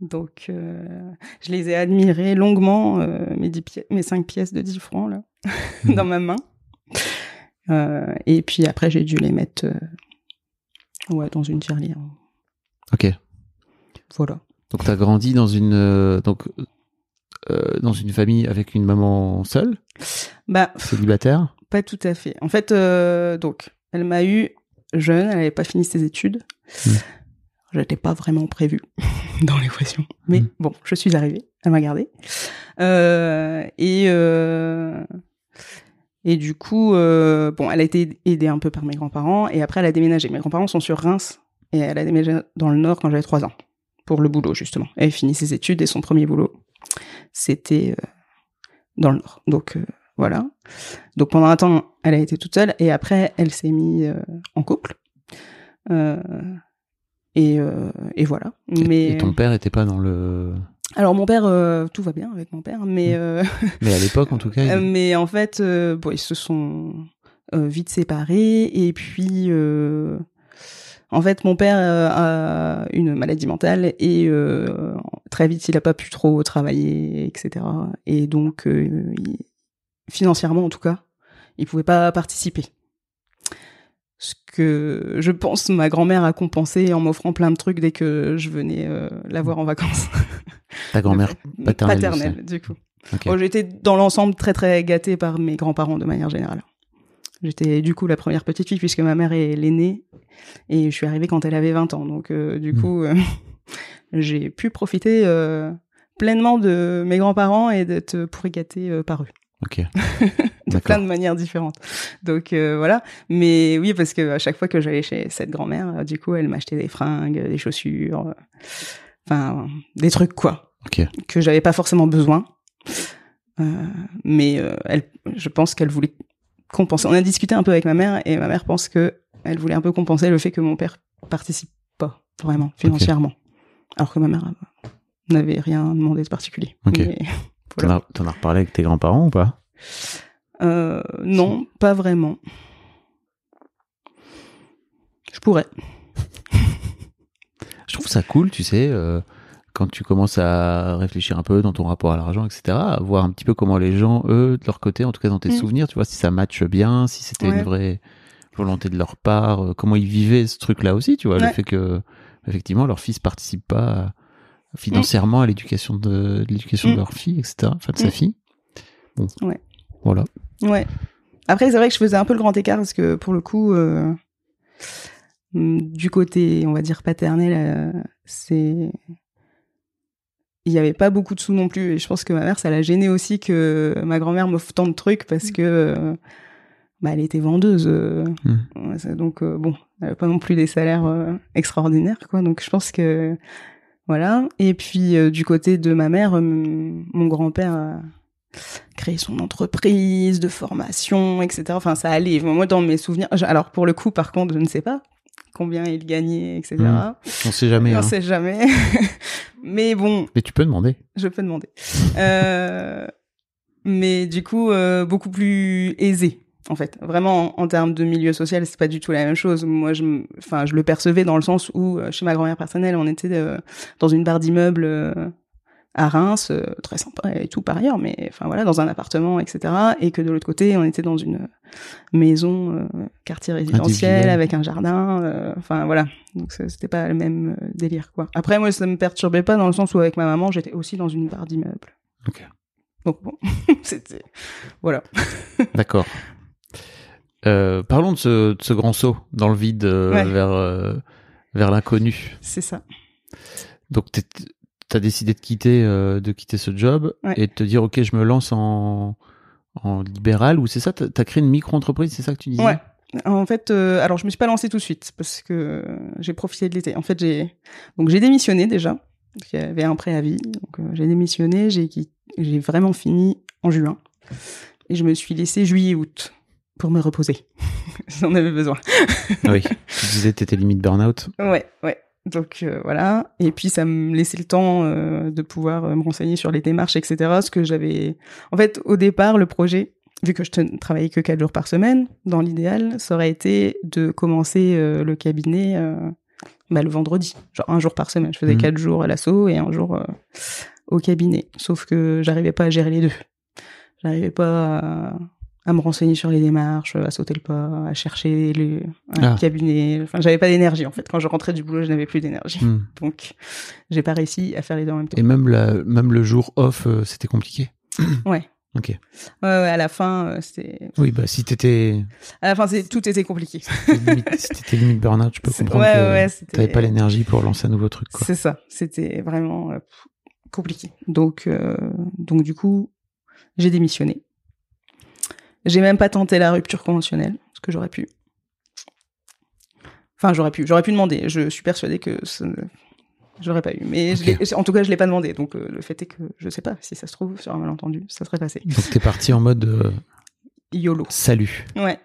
Donc, euh, je les ai admirés longuement, euh, mes, 10 pi- mes 5 pièces de 10 francs, là, Mhm. dans ma main. Euh, et puis après, j'ai dû les mettre euh, ouais, dans une tirelire. Ok. Voilà. Donc t'as grandi dans une. donc euh, dans une famille avec une maman seule, Bah, célibataire. pas tout à fait. En fait, euh, donc, elle m'a eu jeune, elle n'avait pas fini ses études. Mm. Je n'étais pas vraiment prévue dans l'équation. Mais Mm. bon, je suis arrivée, elle m'a gardée. Euh, et, et du coup, bon, elle a été aidée un peu par mes grands-parents et après elle a déménagé. Mes grands-parents sont sur Reims et elle a déménagé dans le Nord quand j'avais trois ans pour le boulot justement. Elle a fini ses études et son premier boulot, c'était euh, dans le Nord. Donc euh, voilà. Donc pendant un temps, elle a été toute seule et après, elle s'est mise euh, en couple. Et, et voilà. Et- Mais Et ton père était pas dans le. alors mon père, euh, tout va bien avec mon père, mais Mm. euh, Mais à l'époque, en tout cas. il- mais en fait, euh, bon, ils se sont vite séparés et puis. En fait, mon père euh, a une maladie mentale et euh, très vite, il a pas pu trop travailler, etc. Et donc, euh, il- financièrement, en tout cas, il pouvait pas participer. Ce que je pense ma grand-mère a compensé en m'offrant plein de trucs dès que je venais euh, la voir en vacances. Ta grand-mère paternelle, paternelle du coup. Bon, j'étais dans l'ensemble très très gâtée par mes grands-parents de manière générale. J'étais du coup la première petite fille puisque ma mère est l'aînée et je suis arrivée quand elle avait 20 ans. Donc euh, du Mm. coup, euh, j'ai pu profiter euh, pleinement de mes grands-parents et d'être pourri gâtée euh, par eux Ok. de plein de manières différentes. Donc voilà. Mais oui, parce que à chaque fois que j'allais chez cette grand-mère, du coup, elle m'achetait des fringues, des chaussures, enfin des trucs quoi, Ok. que j'avais pas forcément besoin. Mais elle, je pense qu'elle voulait compenser. On a discuté un peu avec ma mère et ma mère pense que elle voulait un peu compenser le fait que mon père participe pas vraiment financièrement, alors que ma mère euh, n'avait rien demandé de particulier. Ok. As, t'en as reparlé avec tes grands-parents ou pas? Euh, non, pas vraiment. Je pourrais. Je trouve ça cool, tu sais, euh, quand tu commences à réfléchir un peu dans ton rapport à l'argent, etc., à voir un petit peu comment les gens, eux, de leur côté, en tout cas dans tes Mm. souvenirs, tu vois, si ça matche bien, si c'était Ouais. une vraie volonté de leur part, euh, comment ils vivaient ce truc-là aussi, tu vois, le fait que, effectivement, leur fils participe pas financièrement à l'éducation de, de l'éducation de Mm. leur fille, etc., enfin de sa Mm. fille. Bon. Ouais. Voilà. Ouais. Après, c'est vrai que je faisais un peu le grand écart parce que pour le coup, euh, du côté, on va dire paternel, euh, c'est il y avait pas beaucoup de sous non plus. Et je pense que ma mère ça l'a gêné aussi que ma grand-mère m'offre tant de trucs parce que euh, bah elle était vendeuse euh, Mm. donc euh, bon elle avait pas non plus des salaires euh, extraordinaires quoi. Donc je pense que voilà. Et puis euh, du côté de ma mère mon grand-père a créé son entreprise de formation etc enfin ça allait. Moi dans mes souvenirs alors pour le coup par contre je ne sais pas combien il gagnait etc Mm. On sait jamais. on hein. sait jamais mais bon Mais tu peux demander. je peux demander. Euh, mais du coup, euh, beaucoup plus aisé, en fait. Vraiment, en, en termes de milieu social, c'est pas du tout la même chose. Moi, je, enfin, je le percevais dans le sens où, euh, chez ma grand-mère personnelle, on était euh, dans une barre d'immeubles euh, à Reims, euh, très sympa et tout par ailleurs, mais enfin voilà, dans un appartement, etc. Et que de l'autre côté, on était dans une maison, euh, quartier résidentiel, avec un jardin. euh, Enfin voilà, donc c'était pas le même euh, délire quoi. Après, moi, ça me perturbait pas dans le sens où avec ma maman, j'étais aussi dans une barre d'immeubles. Ok. Donc bon, c'était voilà. D'accord. Euh, parlons de ce, de ce grand saut dans le vide euh, Ouais. vers, euh, vers l'inconnu. C'est ça. Donc, tu as décidé de quitter, euh, de quitter ce job Ouais. et de te dire, OK, je me lance en, en libéral ou c'est ça Tu as créé une micro-entreprise, c'est ça que tu disais? Ouais. En fait, euh, alors je me suis pas lancée tout de suite parce que euh, j'ai profité de l'été. En fait, j'ai donc j'ai démissionné déjà. Il y avait un préavis, donc euh, j'ai démissionné. J'ai j'ai vraiment fini en juin et je me suis laissé juillet-août pour me reposer. J'en avais besoin. Oui. tu disais que tu étais limite burn-out. Ouais, ouais. Donc euh, voilà. Et puis ça me laissait le temps euh, de pouvoir euh, me renseigner sur les démarches, etc. Ce que j'avais. En fait, au départ, le projet, vu que je te- travaillais que quatre jours par semaine, dans l'idéal, ça aurait été de commencer euh, le cabinet euh, bah, le vendredi, genre un jour par semaine. Je faisais Mhm. quatre jours à l'assaut et un jour euh, au cabinet. Sauf que j'arrivais pas à gérer les deux. J'arrivais pas à, à me renseigner sur les démarches, à sauter le pas, à chercher le, Ah. cabinet. Enfin, j'avais pas d'énergie en fait. Quand je rentrais du boulot, je n'avais plus d'énergie. Hmm. Donc, j'ai pas réussi à faire les deux en même temps. Et même, la, même le jour off, euh, c'était compliqué. Ouais. Ok. Ouais, ouais, à la fin, euh, c'était. Oui, bah si t'étais À la fin, tout était compliqué. si t'étais limite burn-out, je peux comprendre ouais, que ouais, c'était- t'avais pas l'énergie pour lancer un nouveau truc. Quoi. C'est ça. C'était vraiment euh, compliqué. Donc, euh, donc du coup, j'ai démissionné. J'ai même pas tenté la rupture conventionnelle, ce que j'aurais pu. Enfin, j'aurais pu. J'aurais pu demander. Je suis persuadée que ne- j'aurais pas eu. Mais je en tout cas, je l'ai pas demandé. Donc, euh, le fait est que je sais pas si ça se trouve sur un malentendu, ça serait passé. Donc t'es parti en mode euh, YOLO. salut. Ouais.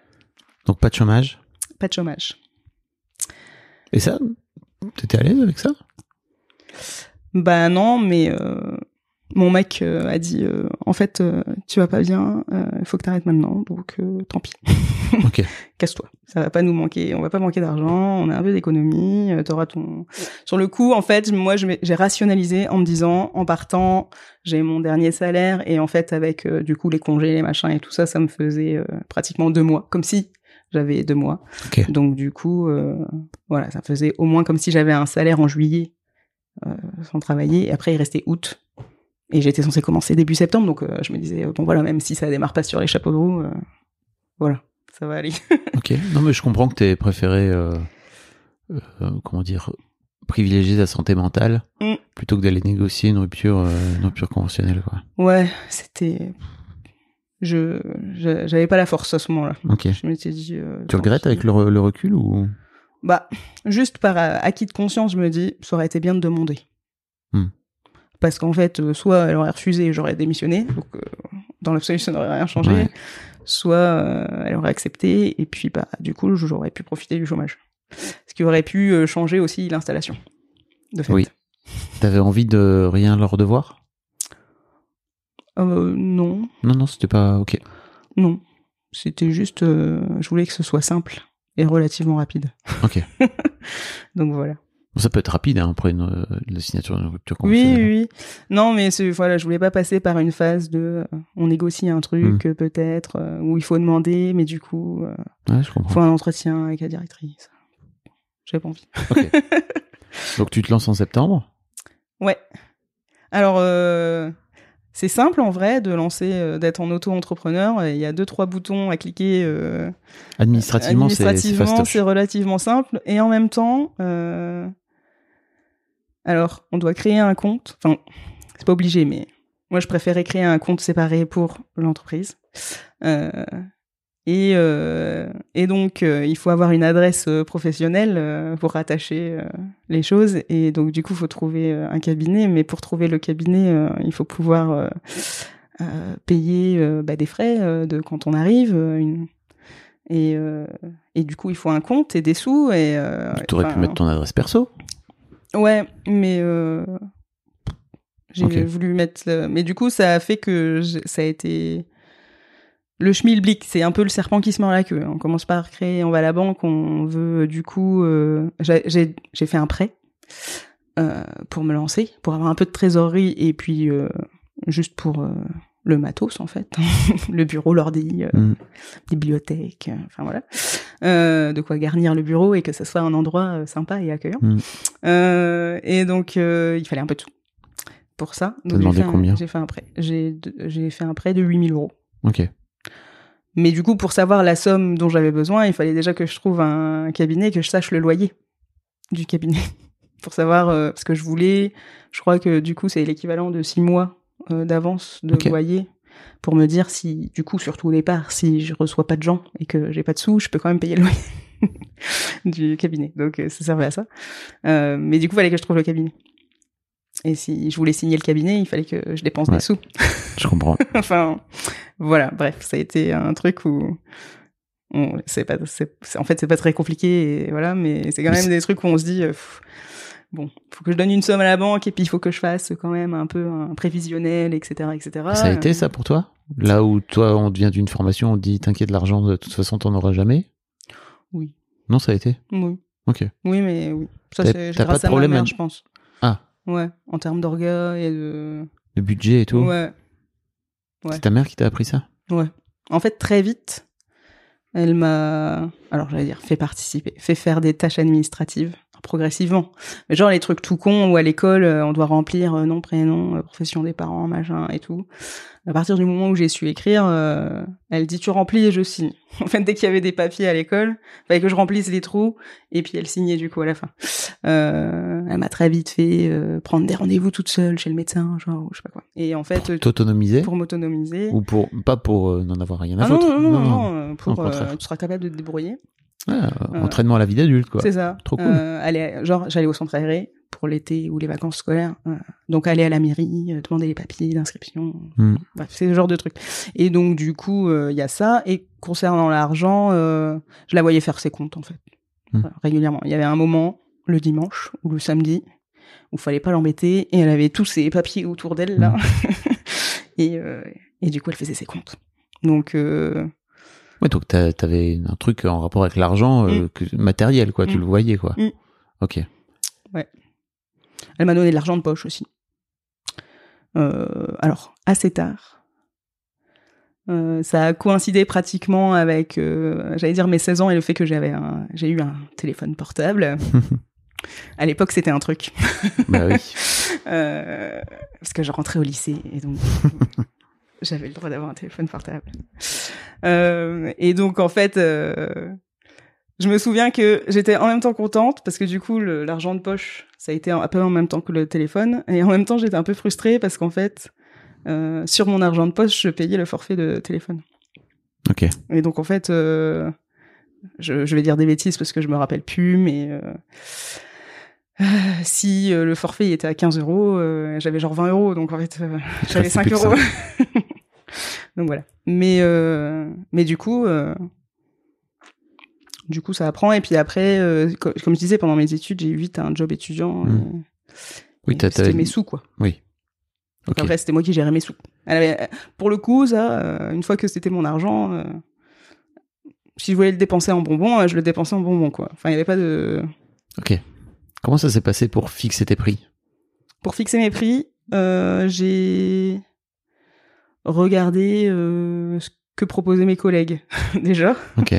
Donc pas de chômage. Pas de chômage. Et ça, t'étais à l'aise avec ça? Bah non, mais euh, mon mec euh, a dit euh, en fait euh, tu vas pas bien, il faut que t'arrêtes maintenant, donc euh, tant pis. Ok. Casse-toi. Ça va pas nous manquer, on va pas manquer d'argent, on a un peu d'économie, euh, t'auras ton. Sur le coup, en fait, moi j'ai rationalisé en me disant en partant, j'ai mon dernier salaire et en fait avec euh, du coup les congés, les machins et tout ça, ça me faisait euh, pratiquement deux mois, comme si j'avais deux mois. Ok. Donc du coup, euh, voilà, ça faisait au moins comme si j'avais un salaire en juillet euh, sans travailler. Et après, il restait août. Et j'étais censée commencer début septembre, donc euh, je me disais, bon voilà, même si ça démarre pas sur les chapeaux de roue, euh, voilà, ça va aller. Ok. Non mais je comprends que t'aies préféré, euh, comment dire, privilégier ta santé mentale Mm. plutôt que d'aller négocier une rupture, une rupture conventionnelle. Quoi. ouais, c'était... Je j'avais pas la force à ce moment-là. Ok. Je m'étais dit... Tu regrettes avec le, re- le recul ou? Bah, juste par acquis de conscience, je me dis, ça aurait été bien de demander. Hmm. Parce qu'en fait, euh, soit elle aurait refusé et j'aurais démissionné, donc euh, dans l'absolu, ça n'aurait rien changé. Ouais. Soit euh, elle aurait accepté et puis bah du coup, j'aurais pu profiter du chômage. Ce qui aurait pu changer aussi l'installation. De fait. Oui. T'avais envie de rien leur devoir non, Non, non, c'était pas ok. non. C'était juste, je voulais que ce soit simple et relativement rapide. Ok. Donc voilà. Ça peut être rapide hein, après une, euh, la signature d'une rupture Oui, conventionnelle. oui, oui. Non, mais voilà, je voulais pas passer par une phase de euh, on négocie un truc euh, peut-être euh, où il faut demander, mais du coup, Ouais, comprends. faut un entretien avec la directrice. J'avais pas envie. Donc tu te lances en septembre? Ouais. Alors, c'est simple en vrai de lancer, d'être en auto-entrepreneur. Il y a deux trois boutons à cliquer. euh, Administrativement, c'est administrativement, relativement simple. Et en même temps, euh, alors, on doit créer un compte. Enfin, c'est pas obligé, mais moi, je préférais créer un compte séparé pour l'entreprise. Euh, et, euh, et donc, euh, il faut avoir une adresse professionnelle pour rattacher les choses. Et donc, du coup, il faut trouver un cabinet. Mais pour trouver le cabinet, il faut pouvoir payer bah, des frais de quand on arrive. une- Et, et du coup, il faut un compte et des sous. Et, Tu aurais pu mettre ton adresse perso. Ouais, mais euh, j'ai voulu mettre. le- Mais du coup, ça a fait que ça a été le schmilblick. C'est un peu le serpent qui se mord la queue. On commence par créer, on va à la banque, on veut du coup. euh, j'ai- fait un prêt euh, pour me lancer, pour avoir un peu de trésorerie et puis euh, juste pour euh, le matos en fait, le bureau, l'ordi, euh, Mm. bibliothèque, euh, enfin voilà, Euh, de quoi garnir le bureau et que ce soit un endroit euh, sympa et accueillant. Mm. Et donc il fallait un peu de tout pour ça. Donc, j'ai demandé fait un- combien J'ai fait un prêt. J'ai de- j'ai fait un prêt de 8000 euros. Ok. Mais du coup, pour savoir la somme dont j'avais besoin, il fallait déjà que je trouve un cabinet, que je sache le loyer du cabinet. pour savoir, parce que je voulais, je crois que du coup, c'est l'équivalent de six mois d'avance de loyer pour me dire si, du coup, surtout au départ, si je reçois pas de gens et que j'ai pas de sous, je peux quand même payer le loyer du cabinet. Donc, euh, ça servait à ça. Euh, mais du coup, il fallait que je trouve le cabinet. Et si je voulais signer le cabinet, il fallait que je dépense Ouais. des sous. Je comprends. enfin, voilà, bref, ça a été un truc où on- c'est pas, c'est, en fait, c'est pas très compliqué, et voilà, mais c'est quand même des trucs où on se dit, euh, pff, bon, faut que je donne une somme à la banque, et puis il faut que je fasse quand même un peu un prévisionnel, etc., etc. Ça a été ça pour toi? Là où toi, on vient d'une formation, on dit t'inquiète, l'argent, de toute façon, t'en auras jamais? Oui. Non, ça a été? Oui. Ok. Oui, mais oui. Ça, c'est grâce pas de à ma problème mère, je pense. Ah. Ouais, en termes d'orga et de. Le budget et tout Ouais. Ouais. C'est ta mère qui t'a appris ça? Ouais. en fait, très vite, elle m'a, alors j'allais dire, fait participer, fait faire des tâches administratives progressivement. Mais genre les trucs tout cons où à l'école, euh, on doit remplir euh, nom, prénom, euh, profession des parents, machin et tout. À partir du moment où j'ai su écrire, euh, elle dit tu remplis et je signe. En fait, dès qu'il y avait des papiers à l'école, fallait que je remplisse les trous et puis elle signait du coup à la fin. Euh, elle m'a très vite fait euh, prendre des rendez-vous toute seule chez le médecin, genre je sais pas quoi. Et en fait, Pour t'autonomiser pour m'autonomiser. ou pour pas pour n'en avoir rien à Ah non, foutre non, non, non, euh, Au pour contraire. euh, tu seras capable de te débrouiller. Ah, Euh, entraînement à la vie d'adulte quoi. C'est ça. Trop cool. Euh, aller, genre, j'allais au centre aéré pour l'été ou les vacances scolaires. euh, donc, aller à la mairie, demander les papiers d'inscription. Hmm. Bref, c'est ce genre de truc. Et donc, du coup, euh, il y a ça. Et concernant l'argent, euh, je la voyais faire ses comptes, en fait. Hmm. Régulièrement. Il y avait un moment, le dimanche ou le samedi, où fallait pas l'embêter. Et elle avait tous ses papiers autour d'elle, là. et, euh, et du coup, elle faisait ses comptes. Donc, Ouais, donc t'avais un truc en rapport avec l'argent euh, que- matériel quoi, tu Mm. le voyais quoi. Mm. Ok. Elle m'a donné de l'argent de poche aussi. Euh, alors, assez tard. Euh, ça a coïncidé pratiquement avec, j'allais dire, mes 16 ans et le fait que j'avais j'ai eu un téléphone portable. à l'époque, c'était un truc. bah oui. Parce que je rentrais au lycée et donc j'avais le droit d'avoir un téléphone portable. Euh, et donc en fait, euh, je me souviens que j'étais en même temps contente parce que du coup l'argent de poche ça a été un peu en même temps que le téléphone et en même temps j'étais un peu frustrée parce qu'en fait euh, sur mon argent de poche je payais le forfait de téléphone. Ok. Et donc en fait, je, je vais dire des bêtises parce que je me rappelle plus, mais si euh, le forfait il était à 15 euros, euh, j'avais genre 20 euros, donc en fait euh, j'avais restait 5 plus que euros. donc voilà. Mais euh, mais du coup. euh, du coup, ça apprend. Et puis après, euh, co- comme je disais, pendant mes études, j'ai eu vite un job étudiant. Mm. et- Oui, C'était mes sous, quoi. Oui. Après, c'était moi qui gérais mes sous. Avait- pour le coup, ça, une fois que c'était mon argent, si je voulais le dépenser en bonbons, je le dépensais en bonbons, quoi. Enfin, il n'y avait pas de... Ok. Comment ça s'est passé pour fixer tes prix? Pour fixer mes prix, euh, j'ai regardé euh, ce que proposaient mes collègues, déjà. Ok.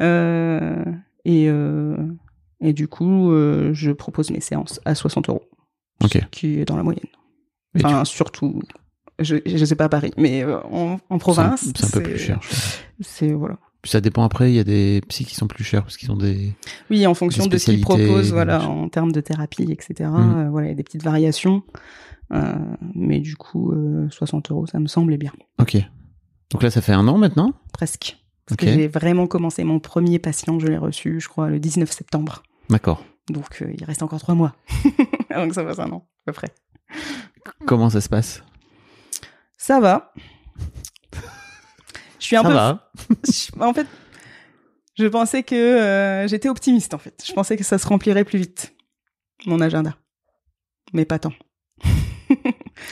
Euh, et, euh, et du coup, je propose mes séances à 60 euros. Ok. Ce qui est dans la moyenne. Enfin, surtout, je ne sais pas à Paris, mais en, province. c'est un, peu plus cher. C'est, voilà. Ça dépend après, il y a des psys qui sont plus chers parce qu'ils ont des. Oui, en fonction de ce qu'ils proposent, voilà, en termes de thérapie, etc. Euh, voilà, il y a des petites variations. Euh, mais du coup, euh, 60 euros, ça me semblait bien. Ok. Donc là, ça fait un an maintenant? Presque. Parce que j'ai vraiment commencé mon premier patient, je l'ai reçu, je crois, le 19 septembre. D'accord. Donc, euh, il reste encore trois mois avant que ça fasse un an, à peu près. Comment ça se passe? Ça va. Je suis un Ça peu. va. je- En fait, je pensais que euh, j'étais optimiste. En fait, je pensais que ça se remplirait plus vite, mon agenda, mais pas tant.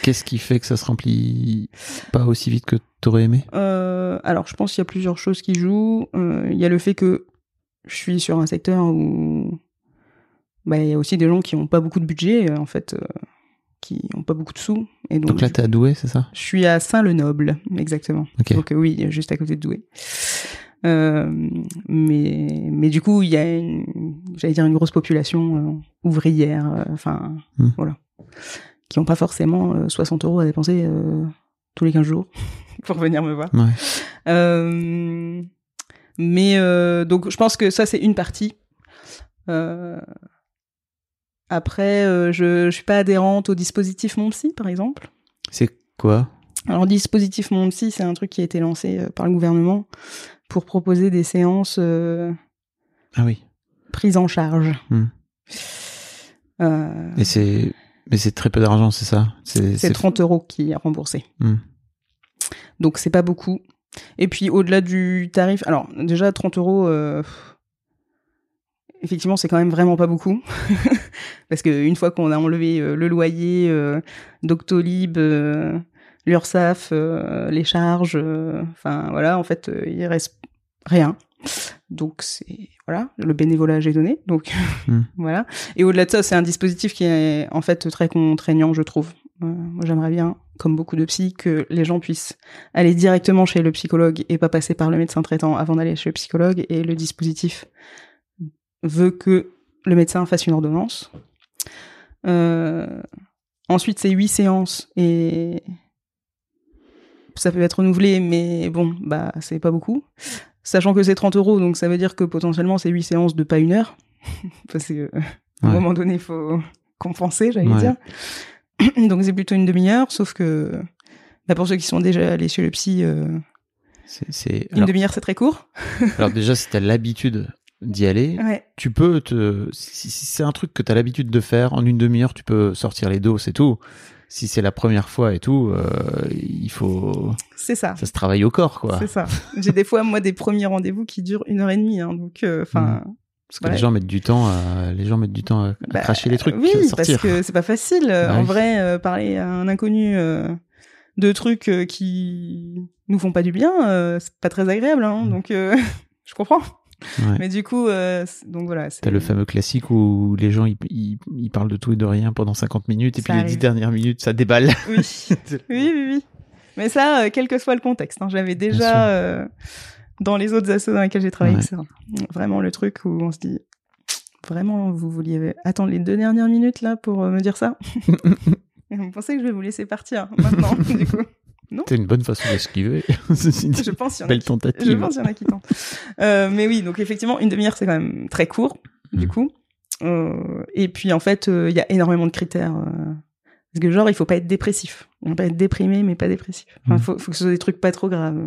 Qu'est-ce qui fait que ça se remplit pas aussi vite que t'aurais aimé? Euh, alors, je pense qu'il y a plusieurs choses qui jouent. Euh, Il y a le fait que je suis sur un secteur où bah, il y a aussi des gens qui n'ont pas beaucoup de budget, euh, en fait, euh, qui n'ont pas beaucoup de sous. Et donc, Donc là, t'es à Douai, c'est ça? Je suis à Saint-le-Noble, exactement. Ok. Donc oui, juste à côté de Douai. Euh, mais mais du coup, il y a une, j'allais dire une grosse population euh, ouvrière, euh, enfin Hmm. voilà, qui n'ont pas forcément euh, 60 euros à dépenser euh, tous les 15 jours pour venir me voir. Ouais. Euh, mais euh, donc je pense que ça c'est une partie. Euh, après, euh, je, je suis pas adhérente au dispositif Mon Psy, par exemple. C'est quoi? Alors, dispositif Mon Psy, c'est un truc qui a été lancé euh, par le gouvernement pour proposer des séances euh, Ah oui. prises en charge. Hmm. Euh, Et c'est. Mais c'est très peu d'argent, c'est ça? C'est c'est 30 euros qui est remboursé. Hmm. Donc, c'est pas beaucoup. Et puis, au-delà du tarif, alors déjà, 30 euros, euh, effectivement, c'est quand même vraiment pas beaucoup. Parce qu'une fois qu'on a enlevé euh, le loyer, euh, Doctolib, euh, les charges, enfin voilà, en fait, il reste rien. Donc c'est voilà, le bénévolat j'ai donné. Donc Hmm. voilà. Et au-delà de ça, c'est un dispositif qui est en fait très contraignant, je trouve. Euh, moi, j'aimerais bien comme beaucoup de psy, que les gens puissent aller directement chez le psychologue et pas passer par le médecin traitant avant d'aller chez le psychologue. Et le dispositif veut que le médecin fasse une ordonnance. Euh, ensuite, c'est huit séances et ça peut être renouvelé, mais bon, bah c'est pas beaucoup. Sachant que c'est 30 euros, donc ça veut dire que potentiellement c'est huit séances de pas une heure. Parce que à un moment donné, il faut compenser, j'allais Ouais. dire. donc c'est plutôt une demi-heure, sauf que bah, pour ceux qui sont déjà allés chez le psy, euh, une Alors, demi-heure c'est très court. alors déjà, si t'as l'habitude d'y aller, Ouais. tu peux te. Si, si c'est un truc que t'as l'habitude de faire, en une demi-heure, tu peux sortir les dos, c'est tout. Si c'est la première fois et tout, euh, il faut. C'est ça. Ça se travaille au corps, quoi. C'est ça. J'ai des fois, moi, des premiers rendez-vous qui durent une heure et demie. Hein, donc, enfin. Parce que les gens mettent du temps à, les gens mettent du temps à, Bah, cracher les trucs, Oui, sortir. parce que c'est pas facile. euh, Bah en oui. vrai, euh, parler à un inconnu euh, de trucs euh, qui nous font pas du bien, euh, c'est pas très agréable. Hein, Mm. donc, euh, je comprends. Ouais. Mais du coup, euh, c'est- donc voilà. T'as le fameux classique où les gens ils, ils, ils parlent de tout et de rien pendant 50 minutes et Ça puis les arrive. 10 dernières minutes ça déballe. Oui. oui, oui, oui. Mais ça, euh, quel que soit le contexte. Hein, J'avais déjà euh, dans les autres assos dans lesquels j'ai travaillé, Ouais. c'est vraiment le truc où on se dit. Vraiment, vous vouliez attendre les deux dernières minutes là pour me dire ça? Et Vous pensez que je vais vous laisser partir maintenant, du coup? C'est une bonne façon d'esquiver. Je pense qu'il y en a qui- y en a tentent. Euh, mais oui, donc effectivement, une demi-heure, c'est quand même très court, du Mm. coup. Euh, et puis, en fait, euh, il y a énormément de critères. parce que genre, il faut pas être dépressif. Il faut pas être déprimé, mais pas dépressif. Enfin, Mm. faut, faut que ce soit des trucs pas trop graves.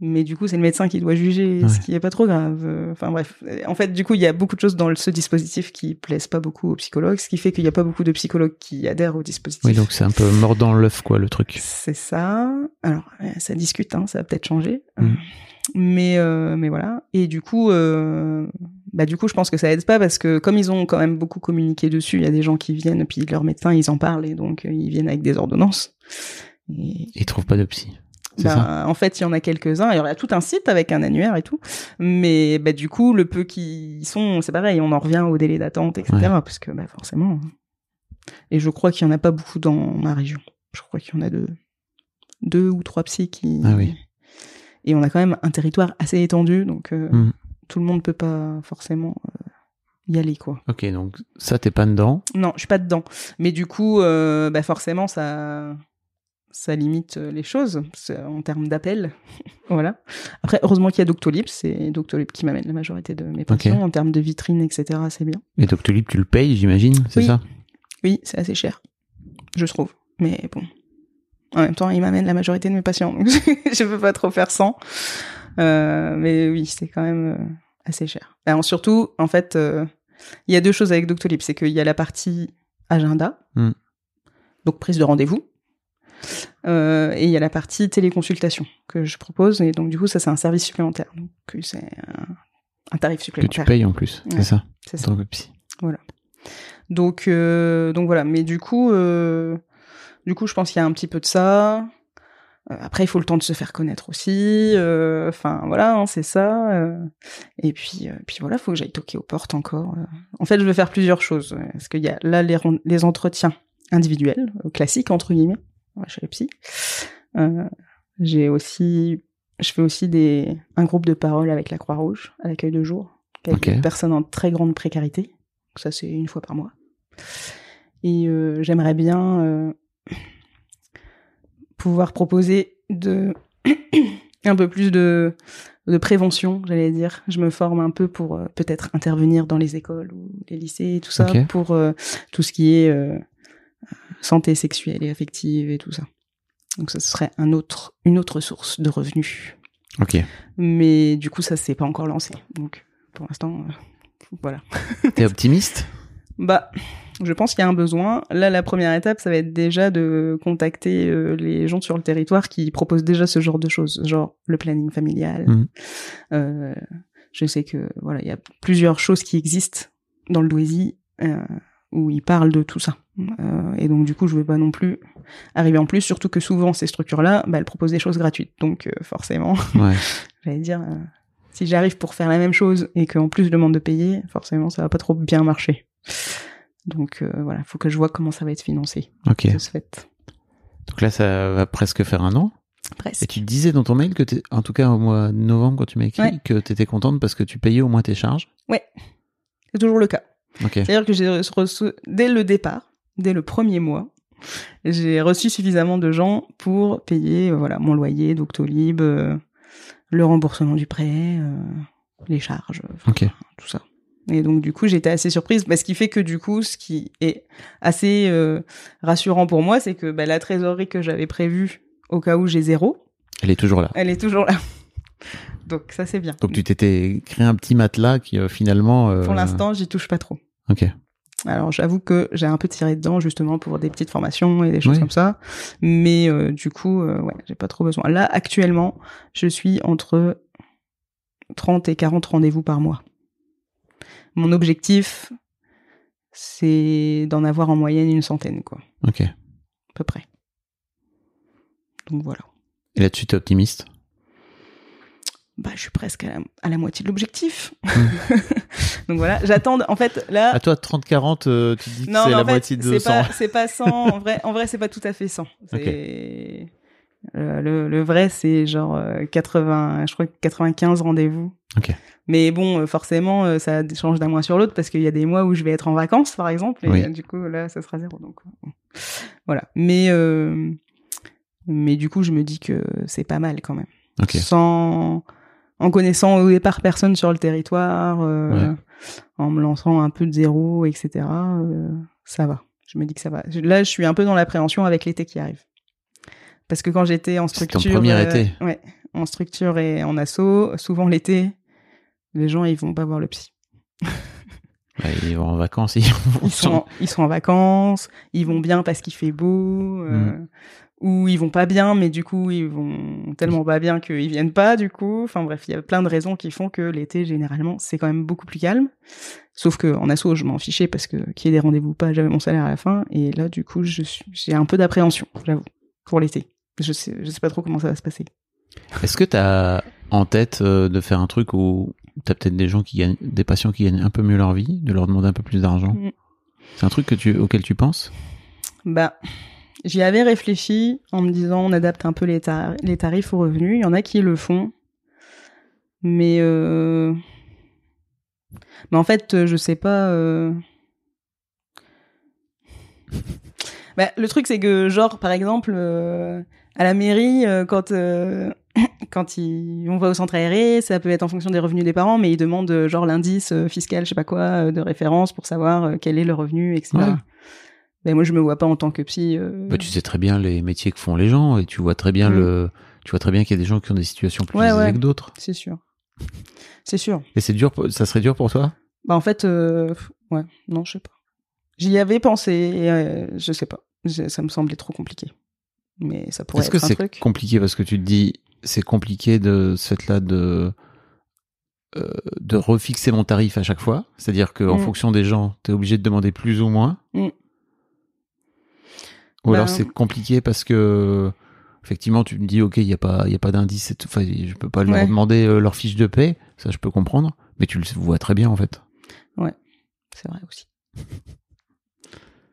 Mais du coup, c'est le médecin qui doit juger ce qui est pas trop grave. Enfin bref, en fait, du coup, il y a beaucoup de choses dans ce dispositif qui plaisent pas beaucoup aux psychologues, ce qui fait qu'il y a pas beaucoup de psychologues qui adhèrent au dispositif. Oui, donc c'est un peu mort dans l'œuf quoi le truc. C'est ça. Alors, ça discute, hein, ça va peut-être changer. Mm. Mais, euh, mais voilà. Et du coup, euh, bah, du coup, je pense que ça aide pas parce que comme ils ont quand même beaucoup communiqué dessus, il y a des gens qui viennent, puis leurs médecins, ils en parlent et donc euh, ils viennent avec des ordonnances. Et, Ils trouvent pas de psy. Bah, en fait, il y en a quelques-uns. Il y a tout un site avec un annuaire et tout. Mais bah, du coup, le peu qui sont, c'est pareil. On en revient au délai d'attente, etc. Ouais. Parce que bah, forcément. Et je crois qu'il y en a pas beaucoup dans ma région. Je crois qu'il y en a deux, deux ou trois psys qui. Ah oui. Et on a quand même un territoire assez étendu, donc euh, Mm. tout le monde peut pas forcément euh, y aller, quoi. Ok, donc ça t'es pas dedans? Non, je suis pas dedans. Mais du coup, euh, bah forcément, ça, ça limite euh, les choses c'est- en termes d'appel. voilà. Après, heureusement qu'il y a Doctolib. C'est Doctolib qui m'amène la majorité de mes patients. En termes de vitrine, etc., c'est bien. Et Doctolib tu le payes j'imagine, c'est Oui. ça? Oui, c'est assez cher, je trouve. Mais bon. En même temps, il m'amène la majorité de mes patients, donc je peux pas trop faire sans. Euh, mais oui, c'est quand même euh, assez cher. Alors, surtout, en fait, euh, il y a deux choses avec Doctolib. C'est qu'il y a la partie agenda, Mm. donc prise de rendez-vous, euh, et il y a la partie téléconsultation que je propose. Et donc, du coup, ça, c'est un service supplémentaire. Donc, c'est un, un tarif Que supplémentaire. tu payes en plus, Ouais. c'est ça C'est ça. que psy. Donc, euh, donc voilà. Mais du coup, euh, du coup, je pense qu'il y a un petit peu de ça. Après, il faut le temps de se faire connaître aussi. Enfin, voilà, hein, c'est ça. Et puis, puis voilà, faut que j'aille toquer aux portes encore. En fait, je vais faire plusieurs choses. Parce qu'il y a là les, les entretiens individuels, classiques entre guillemets, chez les psy. Euh, J'ai aussi, je fais aussi des un groupe de parole avec la Croix-Rouge à l'accueil de jour, avec des personnes en très grande précarité. Donc ça, c'est une fois par mois. Et euh, j'aimerais bien euh, pouvoir proposer de un peu plus de, de prévention, j'allais dire. Je me forme un peu pour euh, peut-être intervenir dans les écoles ou les lycées et tout ça, pour tout ce qui est santé sexuelle et affective et tout ça. Donc ça serait un autre, une autre source de revenus. Ok. Mais du coup, ça s'est pas encore lancé. Donc pour l'instant, euh, voilà. T'es optimiste? Bah, je pense qu'il y a un besoin. Là, la première étape, ça va être déjà de contacter euh, les gens sur le territoire qui proposent déjà ce genre de choses, genre le planning familial. Mhm. Euh, je sais que voilà, il y a plusieurs choses qui existent dans le Douaisis où ils parlent de tout ça. Euh, et donc du coup, je veux pas non plus arriver en plus, surtout que souvent ces structures-là, bah, elles proposent des choses gratuites. Donc euh, forcément, Ouais. j'allais dire, euh, si j'arrive pour faire la même chose et qu'en plus je demande de payer, forcément ça va pas trop bien marcher. Donc euh, voilà, faut que je vois comment ça va être financé Ok. de ce fait. Donc là, ça va presque faire un an. presque. Et tu disais dans ton mail que en tout cas au mois de novembre, quand tu m'as écrit, Ouais. que tu étais contente parce que tu payais au moins tes charges. C'est toujours le cas. C'est-à-dire que j'ai reçu, dès le départ, dès le premier mois, j'ai reçu suffisamment de gens pour payer euh, voilà mon loyer, Doctolib, euh, le remboursement du prêt, euh, les charges, tout ça. Et donc du coup, j'étais assez surprise, bah, ce qui fait que du coup, ce qui est assez euh, rassurant pour moi, c'est que bah, la trésorerie que j'avais prévue au cas où j'ai zéro, Elle est toujours là. elle est toujours là. Donc ça c'est bien. Donc tu t'étais créé un petit matelas qui finalement. Pour l'instant, j'y touche pas trop. Ok. Alors j'avoue que j'ai un peu tiré dedans justement pour des petites formations et des choses Oui. comme ça, mais euh, du coup euh, ouais j'ai pas trop besoin. Là actuellement je suis entre 30 et 40 rendez-vous par mois. Mon objectif c'est d'en avoir en moyenne une centaine quoi, Ok. à peu près. Donc voilà. Et là-dessus, t'es optimiste? Bah je suis presque à la, à la moitié de l'objectif. Donc voilà, j'attends en fait là À toi, 30-40, euh, tu dis que c'est la fait, moitié de c'est 100. pas, c'est pas 100. En vrai, en vrai, c'est pas tout à fait 100. C'est euh, le, le vrai, c'est genre euh, 80, je crois que 95 rendez-vous. Mais bon, euh, forcément, euh, ça change d'un mois sur l'autre parce qu'il y a des mois où je vais être en vacances, par exemple, et Oui. euh, du coup là, ça sera zéro. Donc euh, voilà. Mais euh, mais du coup, je me dis que c'est pas mal quand même Ok. sans en connaissant au départ personne sur le territoire, euh, Ouais. en me lançant un peu de zéro, etc. euh, ça va. Je me dis que ça va. Là, je suis un peu dans l'appréhension avec l'été qui arrive. Parce que quand j'étais en ton structure, premier euh, été. ouais, en structure et en asso, souvent l'été, les gens ils vont pas voir le psy. Ils vont en vacances. Ils sont, en, ils sont en vacances, ils vont bien parce qu'il fait beau, euh, Mm. Ou ils vont pas bien, mais du coup ils vont tellement pas bien qu'ils viennent pas du coup. Enfin bref, il y a plein de raisons qui font que l'été généralement c'est quand même beaucoup plus calme. Sauf que en asso je m'en fichais parce que qu'il y ait des rendez-vous ou pas, j'avais mon salaire à la fin et là du coup je suis j'ai un peu d'appréhension, j'avoue, pour l'été. Je sais je sais pas trop comment ça va se passer. Est-ce que tu as en tête euh, de faire un truc où tu as peut-être des gens qui gagnent, des patients qui gagnent un peu mieux leur vie, de leur demander un peu plus d'argent? Mm. C'est un truc que tu, auquel tu penses? Bah, j'y avais réfléchi en me disant on adapte un peu les, tar- les tarifs aux revenus. Il y en a qui le font, mais euh... mais en fait, euh, je sais pas. euh, Bah, le truc c'est que genre par exemple à la mairie quand quand on va au centre aéré, ça peut être en fonction des revenus des parents, mais ils demandent genre l'indice fiscal, je sais pas quoi, de référence pour savoir quel est le revenu, etc. Ben moi je me vois pas en tant que psy. euh, Bah, tu sais très bien les métiers que font les gens et tu vois très bien Mm. le, tu vois très bien qu'il y a des gens qui ont des situations plus Ouais, aisées ouais. que d'autres. C'est sûr. C'est sûr. Et c'est dur, ça serait dur pour toi? Bah en fait, euh, ouais, non, je sais pas. J'y avais pensé, et, euh, je sais pas. Ça me semblait trop compliqué. Mais ça pourrait Est-ce que être un c'est truc. compliqué? Parce que tu te dis c'est compliqué de ce fait-là de euh, de refixer mon tarif à chaque fois, c'est-à-dire que en Mm. fonction des gens, tu es obligé de demander plus ou moins. Mm. Ou alors Ben- c'est compliqué parce que effectivement tu me dis OK, il y a pas il y a pas d'indice enfin je peux pas leur Ouais. demander euh, leur fiche de paie, ça je peux comprendre, mais tu le vois très bien en fait. C'est vrai aussi.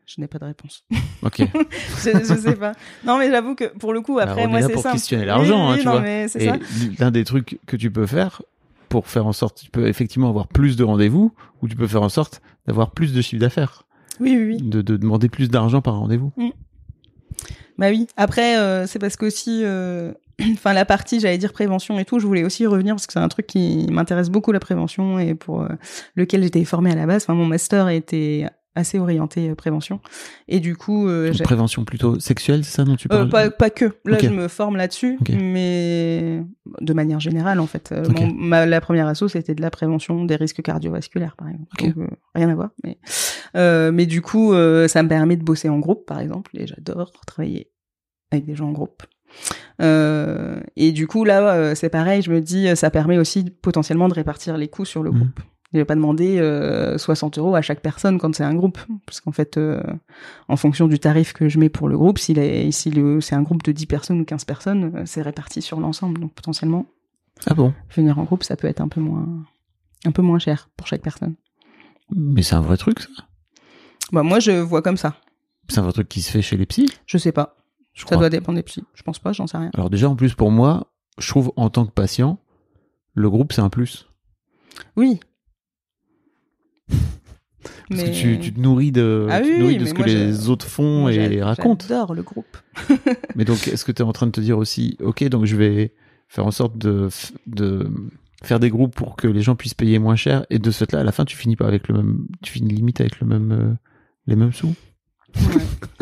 Je n'ai pas de réponse. OK. je, je sais pas. Non, mais j'avoue que pour le coup, après, Alors, on moi, c'est simple. questionner l'argent, Oui, hein, tu vois. ça. l'un des trucs que tu peux faire pour faire en sorte, tu peux effectivement avoir plus de rendez-vous, ou tu peux faire en sorte d'avoir plus de chiffre d'affaires, Oui, oui, oui. de, de demander plus d'argent par rendez-vous. Bah oui. Après, euh, c'est parce qu'aussi, euh, enfin, la partie, j'allais dire prévention et tout, je voulais aussi revenir parce que c'est un truc qui m'intéresse beaucoup, la prévention, et pour euh, lequel j'étais formée à la base. Enfin, mon master était assez orienté euh, prévention. Et du coup, euh, j'ai- prévention plutôt sexuelle, c'est ça dont tu Euh, parles pas, pas que. Là, je me forme là-dessus, mais de manière générale, en fait. Euh, ma, la première asso, c'était de la prévention des risques cardiovasculaires, par exemple. Donc, euh, rien à voir. Mais, mais du coup, ça me permet de bosser en groupe, par exemple, et j'adore travailler avec des gens en groupe. Et du coup, là, c'est pareil, je me dis, ça permet aussi potentiellement de répartir les coûts sur le Mhm. groupe. Je vais pas demander euh, 60 euros à chaque personne quand c'est un groupe, parce qu'en fait, euh, en fonction du tarif que je mets pour le groupe, s'il est, si c'est un groupe de 10 personnes ou 15 personnes, euh, c'est réparti sur l'ensemble. Donc potentiellement, Ah bon? venir en groupe, ça peut être un peu moins, un peu moins cher pour chaque personne. Mais c'est un vrai truc, ça? Bah moi, je vois comme ça. C'est un vrai truc qui se fait chez les psys? Je sais pas. Je Ça crois. doit dépendre des psys. Je pense pas, j'en sais rien. Alors déjà, en plus, pour moi, je trouve en tant que patient, le groupe, c'est un plus. Oui. Parce que tu, tu te nourris de, Ah tu te oui, nourris de mais ce que les autres font Moi, et racontent. J'adore le groupe. Mais donc, est-ce que tu es en train de te dire aussi, ok, donc je vais faire en sorte de, faire des groupes pour que les gens puissent payer moins cher et de ce fait-là, à la fin, tu finis pas avec le même, tu finis limite avec le même, euh, les mêmes sous? Ouais.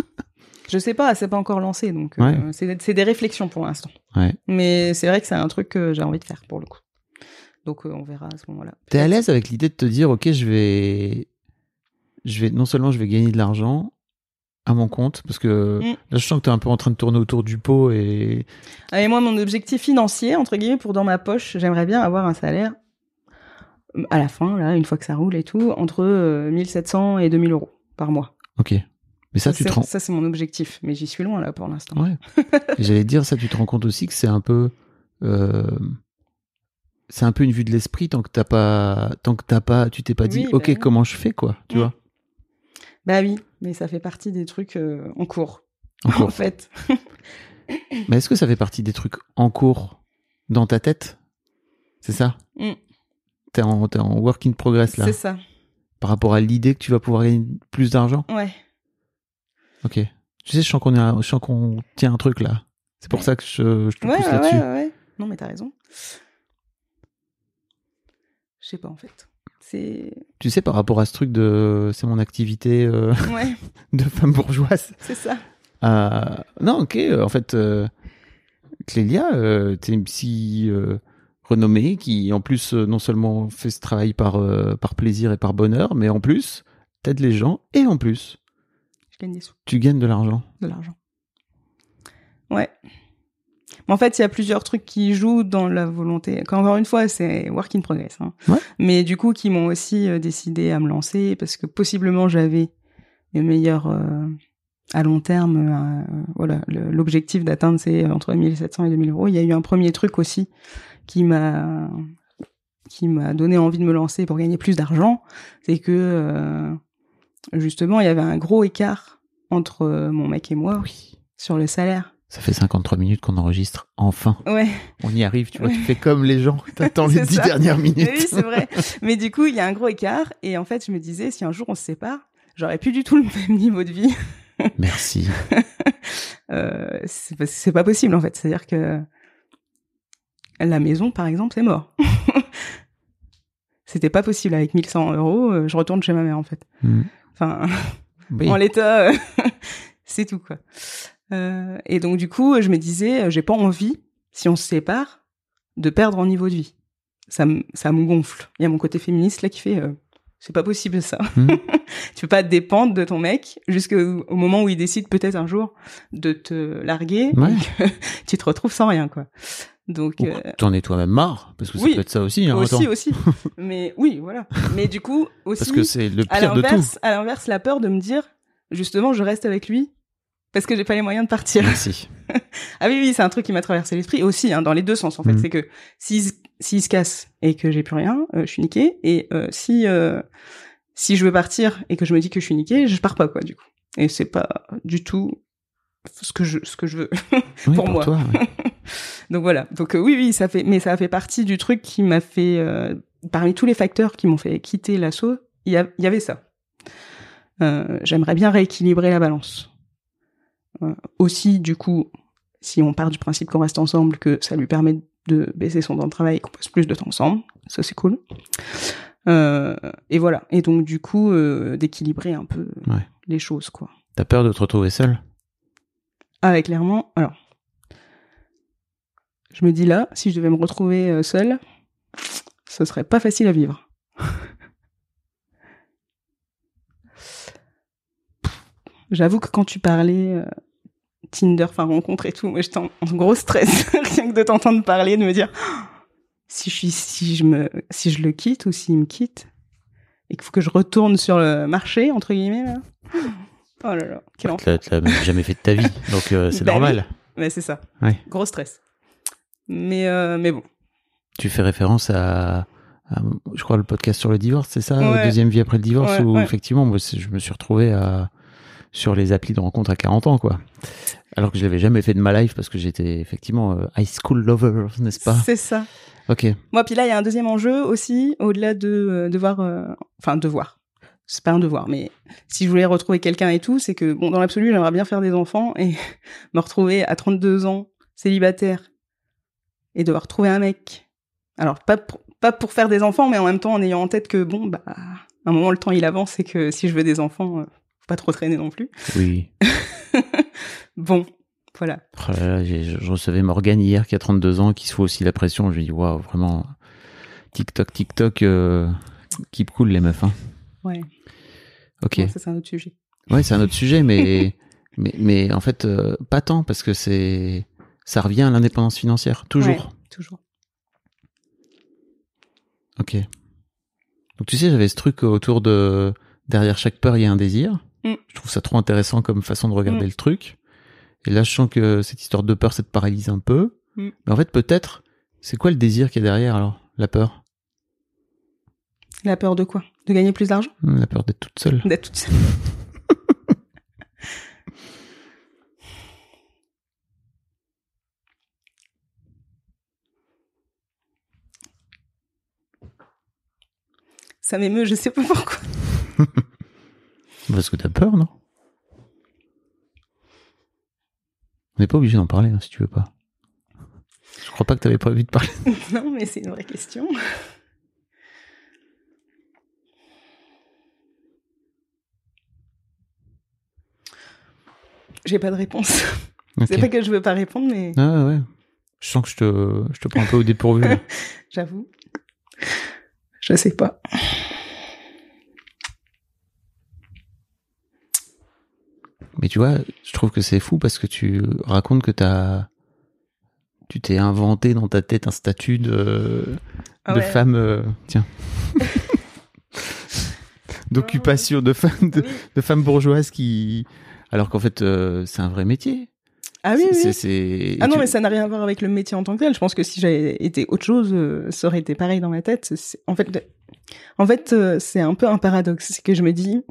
je sais pas, c'est pas encore lancé, donc euh, Ouais. c'est c'est des réflexions pour l'instant. Ouais. Mais c'est vrai que c'est un truc que j'ai envie de faire pour le coup. Donc euh, on verra à ce moment-là. T'es à l'aise avec l'idée de te dire, ok, je vais, je vais, non seulement je vais gagner de l'argent à mon compte, parce que Mm. là, je sens que t'es un peu en train de tourner autour du pot et, Ah, et moi, mon objectif financier, entre guillemets, pour dans ma poche, j'aimerais bien avoir un salaire euh, à la fin, là, une fois que ça roule et tout, entre euh, 1700 et 2000 euros par mois. ok. Mais ça, tu te rends, ça, c'est mon objectif, mais j'y suis loin là pour l'instant. Ouais. J'allais dire, ça, tu te rends compte aussi que c'est un peu, euh, c'est un peu une vue de l'esprit tant que t'as pas, tant que t'as pas, tu t'es pas dit, Oui, bah ok, comment je fais, quoi, tu Mm. vois. Bah oui, mais ça fait partie des trucs euh, en cours, En en cours. fait. Mais est-ce que ça fait partie des trucs en cours dans ta tête? C'est ça? Mm. T'es en, t'es en work in progress, là. C'est ça. Par rapport à l'idée que tu vas pouvoir gagner plus d'argent? Ouais. Ok. Tu sais, je sens qu'on tient un truc, là. C'est pour ça que je, je te Ouais, pousse ouais, là-dessus. ouais, ouais. Non, mais t'as raison. Je sais pas, en fait. Tu sais, par rapport à ce truc de, c'est mon activité, euh, Ouais, de femme bourgeoise. c'est ça. Euh, non, ok. euh, En fait, euh, Clélia, t'es une psy renommée qui, en plus, non seulement fait ce travail par, par plaisir et par bonheur, mais en plus, t'aides les gens et en plus, Je gagne des sous. tu gagnes de l'argent. de l'argent. Ouais. Mais en fait, il y a plusieurs trucs qui jouent dans la volonté. Encore une fois, c'est work in progress. Hein. Ouais. Mais du coup, qui m'ont aussi euh, décidé à me lancer parce que possiblement j'avais le meilleur euh, à long terme. euh, voilà, l'objectif d'atteindre c'est entre 1700 et 2000 euros. Il y a eu un premier truc aussi qui m'a qui m'a donné envie de me lancer pour gagner plus d'argent, c'est que euh, justement il y avait un gros écart entre mon mec et moi Oui. sur le salaire. Ça fait 53 minutes qu'on enregistre. Enfin, Ouais, on y arrive. Tu vois, tu fais comme les gens. T'attends les C'est 10 ça. dernières minutes. oui, c'est vrai. Mais du coup, il y a un gros écart. Et en fait, je me disais, si un jour on se sépare, j'aurais plus du tout le même niveau de vie. Merci. Euh, c'est pas- possible, en fait. C'est-à-dire que la maison, par exemple, c'est mort. C'était pas possible. Avec 1100 euros, euh, je retourne chez ma mère, en fait. Mm. Enfin, Oui. en l'état, euh, c'est tout, quoi. Euh, et donc, du coup, je me disais, euh, j'ai pas envie, si on se sépare, de perdre en niveau de vie. Ça, me- ça me gonfle. Il y a mon côté féministe, là, qui fait, euh, c'est pas possible, ça. Mm. tu peux pas dépendre de ton mec jusqu'au au moment où il décide peut-être un jour de te larguer Ouais. tu te retrouves sans rien, quoi. Donc, euh, T'en es toi-même marre, parce que ça oui. peut être ça aussi. Hein, aussi, aussi. Mais oui, voilà. Mais du coup, aussi, Parce que c'est le pire de tout. à l'inverse, la peur de me dire, justement, je reste avec lui parce que j'ai pas les moyens de partir. Merci. ah oui, oui, c'est un truc qui m'a traversé l'esprit aussi, hein, dans les deux sens en fait. Mhm. C'est que s'il s'il se casse et que j'ai plus rien, euh, je suis niqué. Et euh, si euh, si je veux partir et que je me dis que je suis niqué, je pars pas quoi du coup. Et c'est pas du tout ce que je ce que je veux. Oui, Pour moi. toi, ouais. Donc voilà. Donc euh, oui, oui, ça fait, mais ça fait partie du truc qui m'a fait, euh, parmi tous les facteurs qui m'ont fait quitter l'assaut, il y, y avait ça. Euh, J'aimerais bien rééquilibrer la balance. Euh, aussi, du coup, si on part du principe qu'on reste ensemble, que ça lui permet de baisser son temps de travail et qu'on passe plus de temps ensemble, ça c'est cool. Euh, et voilà. Et donc du coup, euh, d'équilibrer un peu Ouais. les choses, quoi. T'as peur de te retrouver seul Ah, ouais, clairement. Alors, je me dis là, si je devais me retrouver seule, ce serait pas facile à vivre. J'avoue que quand tu parlais euh, Tinder, enfin rencontre et tout, moi j'étais en, en gros stress rien que de t'entendre parler, de me dire si je suis, si je me, si je le quitte ou s'il me quitte et qu'il faut que je retourne sur le marché entre guillemets là. Oh là là, quel enfer. Tu l'as tu l'as même jamais fait de ta vie, donc euh, c'est Bah normal. Mais c'est ça. Ouais. Gros stress. Mais, euh, mais bon. Tu fais référence à, je crois, le podcast sur le divorce, c'est ça Ouais. Deuxième vie après le divorce, Ouais, où ouais. effectivement, moi, je me suis retrouvé à. Sur les applis de rencontre à 40 ans, quoi. Alors que je l'avais jamais fait de ma life parce que j'étais effectivement euh, high school lover, n'est-ce pas? C'est ça. Ok. Moi, puis là, il y a un deuxième enjeu aussi, au-delà de euh, devoir, euh, enfin, devoir. C'est pas un devoir, mais si je voulais retrouver quelqu'un et tout, c'est que, bon, dans l'absolu, j'aimerais bien faire des enfants et me retrouver à 32 ans, célibataire, et devoir trouver un mec. Alors, pas pour, pas pour faire des enfants, mais en même temps en ayant en tête que, bon, bah, à un moment, le temps, il avance et que si je veux des enfants, faut pas trop traîner non plus. Oui. Bon, voilà. Oh là là, j'ai- je recevais Morgane hier qui a 32 ans, qui se fout aussi la pression. Je lui dis, waouh, vraiment, TikTok, TikTok, euh, keep cool les meufs. Hein. Ouais. Ok. Bon, ça, c'est un autre sujet. Ouais, c'est un autre sujet, mais, mais, mais en fait, euh, pas tant, parce que c'est, ça revient à l'indépendance financière, toujours. Ouais, toujours. Ok. Donc tu sais, j'avais ce truc autour de derrière chaque peur, il y a un désir. Mm. Je trouve ça trop intéressant comme façon de regarder Mm. le truc. Et là, je sens que cette histoire de peur, ça te paralyse un peu. Mm. Mais en fait, peut-être, c'est quoi le désir qui est derrière alors? La peur? La peur de quoi? De gagner plus d'argent? La peur d'être toute seule. D'être toute seule. Ça m'émeut, je sais pas pourquoi. Parce que t'as peur, non? On n'est pas obligé d'en parler hein, si tu veux pas. Je crois pas que t'avais prévu de parler. Non, mais c'est une vraie question. J'ai pas de réponse. C'est pas que je veux pas répondre, mais Ah ouais. Je sens que je te, je te prends un peu au dépourvu. j'avoue. Je sais pas. Tu vois, je trouve que c'est fou parce que tu racontes que t'as, tu t'es inventé dans ta tête un statut de, Ah de femme, euh, tiens, d'occupation, de femme, de, femme bourgeoise qui, alors qu'en fait, euh, c'est un vrai métier. Ah oui, oui. C'est, Ah non, tu- mais ça n'a rien à voir avec le métier en tant que tel. Je pense que si j'avais été autre chose, euh, ça aurait été pareil dans ma tête. En fait, en fait, c'est un peu un paradoxe. C'est que je me dis,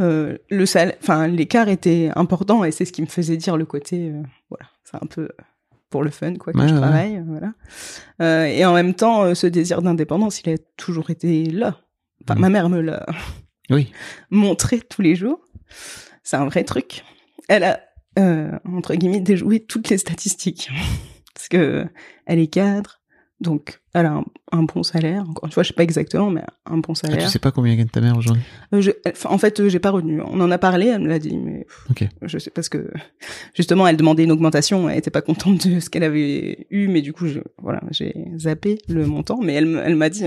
euh, le sal, enfin, l'écart était important et c'est ce qui me faisait dire le côté, euh, voilà, c'est un peu pour le fun, quoi, que Ouais, je travaille, euh, voilà. Euh, et en même temps, ce désir d'indépendance, il a toujours été là. Enfin, Mhm. ma mère me l'a Oui. montrer tous les jours. C'est un vrai truc. Elle a, entre guillemets, déjoué toutes les statistiques. Parce que elle est cadre, donc elle a un, un bon salaire. Encore une fois, je sais pas exactement, mais un bon Ah, salaire. tu sais pas combien gagne ta mère aujourd'hui? Euh, je- en fait, euh, j'ai pas retenu. On en a parlé, elle me l'a dit, mais je sais parce que justement, elle demandait une augmentation. Elle était pas contente de ce qu'elle avait eu, mais du coup, je, voilà, j'ai zappé le montant. Mais elle, elle m'a dit.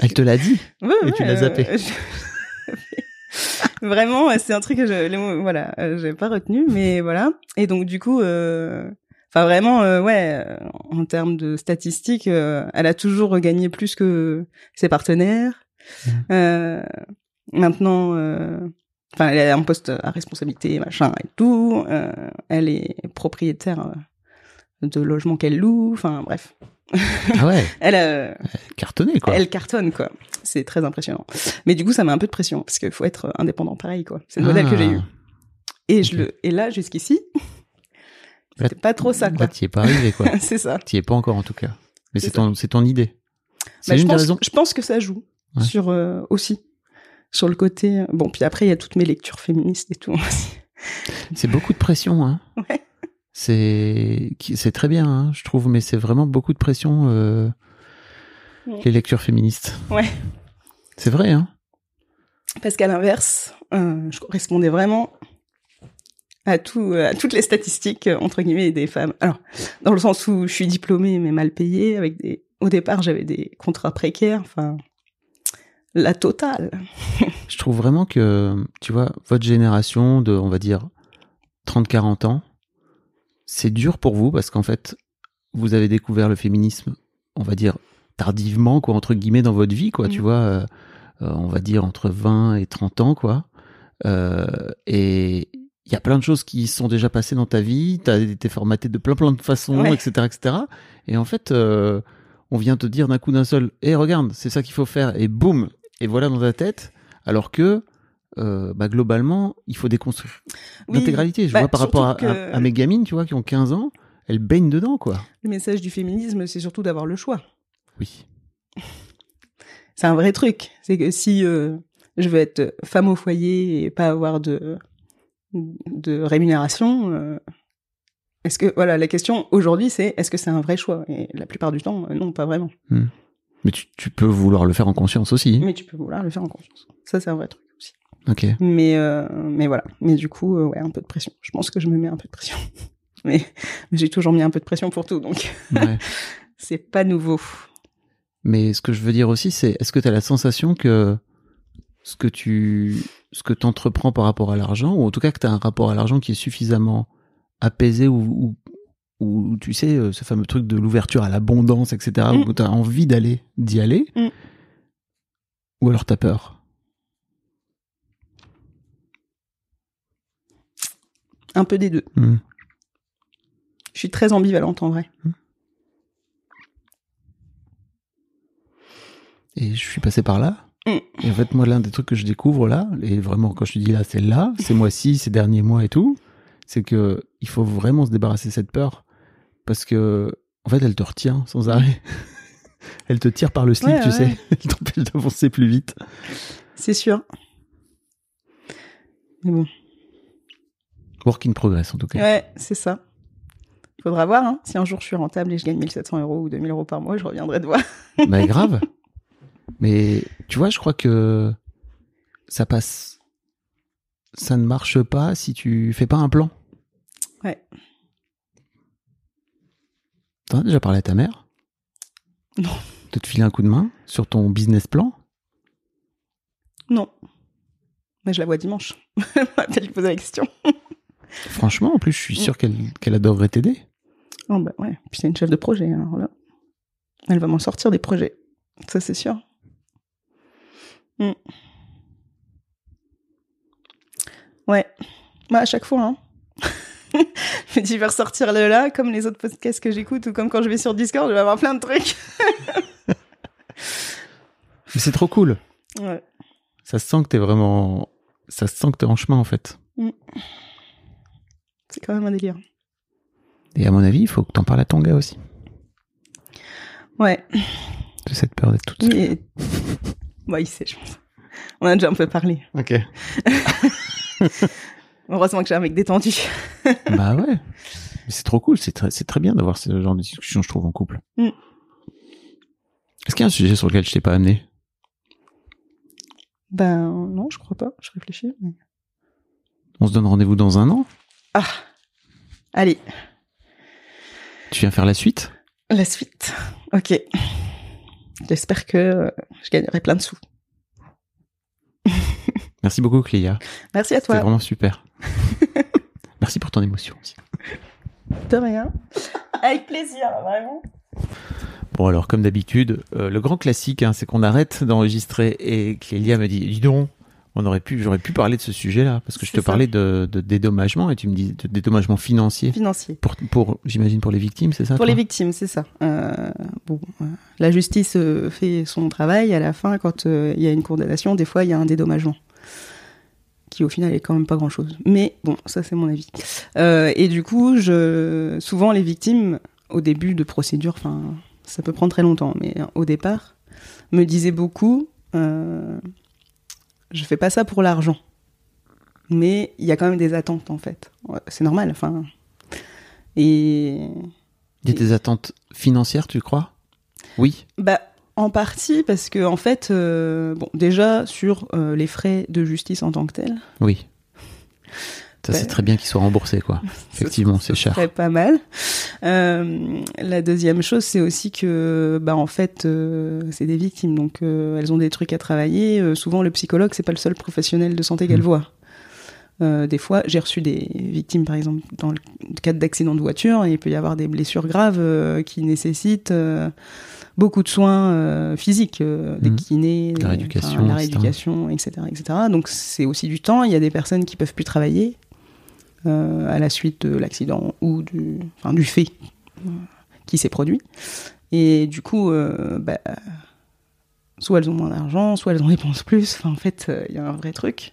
Elle te l'a dit? Ouais, Et tu ouais, l'as zappé. euh, Vraiment, c'est un truc que je, les mots- voilà, j'ai pas retenu, mais voilà. Et donc du coup, euh, enfin vraiment, euh, ouais, euh, en termes de statistiques, euh, elle a toujours gagné plus que ses partenaires. Euh, maintenant, euh, enfin, elle a un poste à responsabilité, machin et tout. Euh, elle est propriétaire euh, de logements qu'elle loue. Enfin bref, Ah ouais, elle a cartonné quoi. elle cartonne, quoi. C'est très impressionnant. Mais du coup, ça met un peu de pression, parce qu'il faut être indépendant pareil, quoi. C'est le modèle que j'ai eu. Ah. Et, je le, et là, jusqu'ici, c'était pas trop ça, Là, quoi. t'y es pas arrivé quoi. c'est ça. T'y es pas encore en tout cas. Mais C'est ton, c'est ton idée. C'est Bah, je, une des pense, raisons. je pense que ça joue Ouais. sur euh, aussi. Sur le côté. euh, Bon, puis après, il y a toutes mes lectures féministes et tout aussi. C'est beaucoup de pression, hein. Ouais. C'est, c'est très bien, hein, je trouve, mais c'est vraiment beaucoup de pression, euh, Ouais. les lectures féministes. Ouais. C'est vrai, hein. Parce qu'à l'inverse, euh, je correspondais vraiment à, tout, à toutes les statistiques, euh, entre guillemets, des femmes. Alors, dans le sens où je suis diplômée, mais mal payée, avec des... Au départ, j'avais des contrats précaires, enfin, la totale. Je trouve vraiment que, tu vois, votre génération de, on va dire, 30-40 ans, c'est dur pour vous parce qu'en fait, vous avez découvert le féminisme, on va dire, tardivement, quoi, entre guillemets, dans votre vie, quoi, tu Mhm. vois, euh, euh, on va dire entre 20 et 30 ans, quoi. Euh, et il y a plein de choses qui sont déjà passées dans ta vie, t'as été formaté de plein plein de façons, Ouais. etc., etc. Et en fait, euh, on vient te dire d'un coup d'un seul, hé, regarde, c'est ça qu'il faut faire, et boum, et voilà dans ta tête, alors que euh, bah, globalement, il faut déconstruire Oui, l'intégralité. Je bah, vois par rapport que- à mes gamines, tu vois, qui ont 15 ans, elles baignent dedans, quoi. Le message du féminisme, c'est surtout d'avoir le choix. Oui. C'est un vrai truc. C'est que si euh, je veux être femme au foyer et pas avoir de, de rémunération, euh, est-ce que voilà la question aujourd'hui c'est est-ce que c'est un vrai choix? Et la plupart du temps, euh, non, pas vraiment. Mais tu, tu peux vouloir le faire en conscience aussi. Mais tu peux vouloir le faire en conscience. Ça c'est un vrai truc aussi. Ok. Mais euh, mais voilà. Mais du coup, euh, ouais, un peu de pression. Je pense que je me mets un peu de pression. mais mais j'ai toujours mis un peu de pression pour tout, donc Ouais. c'est pas nouveau. Mais ce que je veux dire aussi, c'est est-ce que tu as la sensation que ce que tu ce que entreprends par rapport à l'argent, ou en tout cas que tu as un rapport à l'argent qui est suffisamment apaisé ou, ou, ou, tu sais, euh, ce fameux truc de l'ouverture à l'abondance, etc., Mm. où tu as envie d'aller, d'y aller, Mm. ou alors tu as peur? Un peu des deux. Mm. Je suis très ambivalente en vrai. Et je suis passé par là. Et en fait, moi, l'un des trucs que je découvre là, et vraiment, quand je te dis là, c'est là, ces mois-ci, ces derniers mois et tout, c'est que il faut vraiment se débarrasser de cette peur. Parce que, en fait, elle te retient sans arrêt. elle te tire par le slip, Ouais, tu ouais. sais. Elle t'empêche d'avancer plus vite. C'est sûr. Mais bon. Work in progress, en tout cas. Ouais, c'est ça. Faudra voir, hein. Si un jour je suis rentable et je gagne 1700 euros ou 2000 euros par mois, je reviendrai te voir. Mais grave. Mais tu vois, je crois que ça passe. Ça ne marche pas si tu fais pas un plan. Ouais. T'en as déjà parlé à ta mère? Non. De te filer un coup de main sur ton business plan? Non. Mais je la vois dimanche. Elle m'a peut-être lui poser la question. Franchement, en plus, je suis sûr qu'elle qu'elle adorerait t'aider. Oh bah ouais. Puis c'est une chef de projet, hein, alors là. Elle va m'en sortir des projets. Ça, c'est sûr. Mm. Ouais. Bah, à chaque fois, hein. je me dis, je vais ressortir le là, comme les autres podcasts que j'écoute, ou comme quand je vais sur Discord, je vais avoir plein de trucs. Mais c'est trop cool. Ouais. Ça se sent que t'es vraiment. Ça se sent que t'es en chemin, en fait. C'est quand même un délire. Et à mon avis, il faut que t'en parles à ton gars aussi. Ouais. De cette peur d'être toute seule. Et... Bah, il sait, je pense. On a déjà un peu parlé. Ok. Heureusement que j'ai un mec détendu. bah ouais. Mais c'est trop cool. C'est très, c'est très bien d'avoir ce genre de discussion, je trouve, en couple. Mm. Est-ce qu'il y a un sujet sur lequel je t'ai pas amené? Ben, non, je crois pas. Je réfléchis. mais- On se donne rendez-vous dans un an? Ah. Allez, Tu viens faire la suite? La suite. Ok. J'espère que euh, je gagnerai plein de sous. Merci beaucoup, Cléa. Merci à C'était toi. vraiment super. Merci pour ton émotion aussi. De rien. Avec plaisir, vraiment. Bon alors comme d'habitude, euh, le grand classique, hein, c'est qu'on arrête d'enregistrer et Clélia me dit, dis donc, on aurait pu, j'aurais pu parler de ce sujet-là parce que je te ça. parlais de, de dédommagement et tu me dis de dédommagement financier Financier. pour, pour j'imagine pour les victimes, c'est ça Pour les victimes, c'est ça. Euh, bon, euh, la justice euh, fait son travail. À la fin, quand il y a une condamnation, des fois, il y a un dédommagement. Qui, au final, est quand même pas grand chose. Mais bon, ça, c'est mon avis. Et du coup, je, souvent, les victimes, au début de procédure, enfin, ça peut prendre très longtemps, mais au départ, me disaient beaucoup je fais pas ça pour l'argent. Mais il y a quand même des attentes, en fait. C'est normal, enfin. Et Il y a des attentes financières, tu crois? Oui. Bah, en partie parce que en fait, euh, bon, déjà sur euh, les frais de justice en tant que tels, Oui. Ça, c'est très bien qu'ils soient remboursés, quoi. Effectivement, c'est cher. serait pas mal. Euh, la deuxième chose, c'est aussi que, bah, en fait, euh, c'est des victimes, donc euh, elles ont des trucs à travailler. Euh, souvent, le psychologue, c'est pas le seul professionnel de santé qu'elle Mm. voit. Euh, des fois, j'ai reçu des victimes, par exemple, dans le cadre d'accidents de voiture, et il peut y avoir des blessures graves euh, qui nécessitent euh, beaucoup de soins euh, physiques, euh, des Mhm. kinés, La rééducation, enfin, la etc. rééducation, etc., etc. Donc c'est aussi du temps. Il y a des personnes qui peuvent plus travailler à la suite de l'accident ou du, enfin, du fait euh, qui s'est produit. Et du coup, euh, bah, soit elles ont moins d'argent, soit elles en dépensent plus. Enfin, en fait, euh, il y a un vrai truc.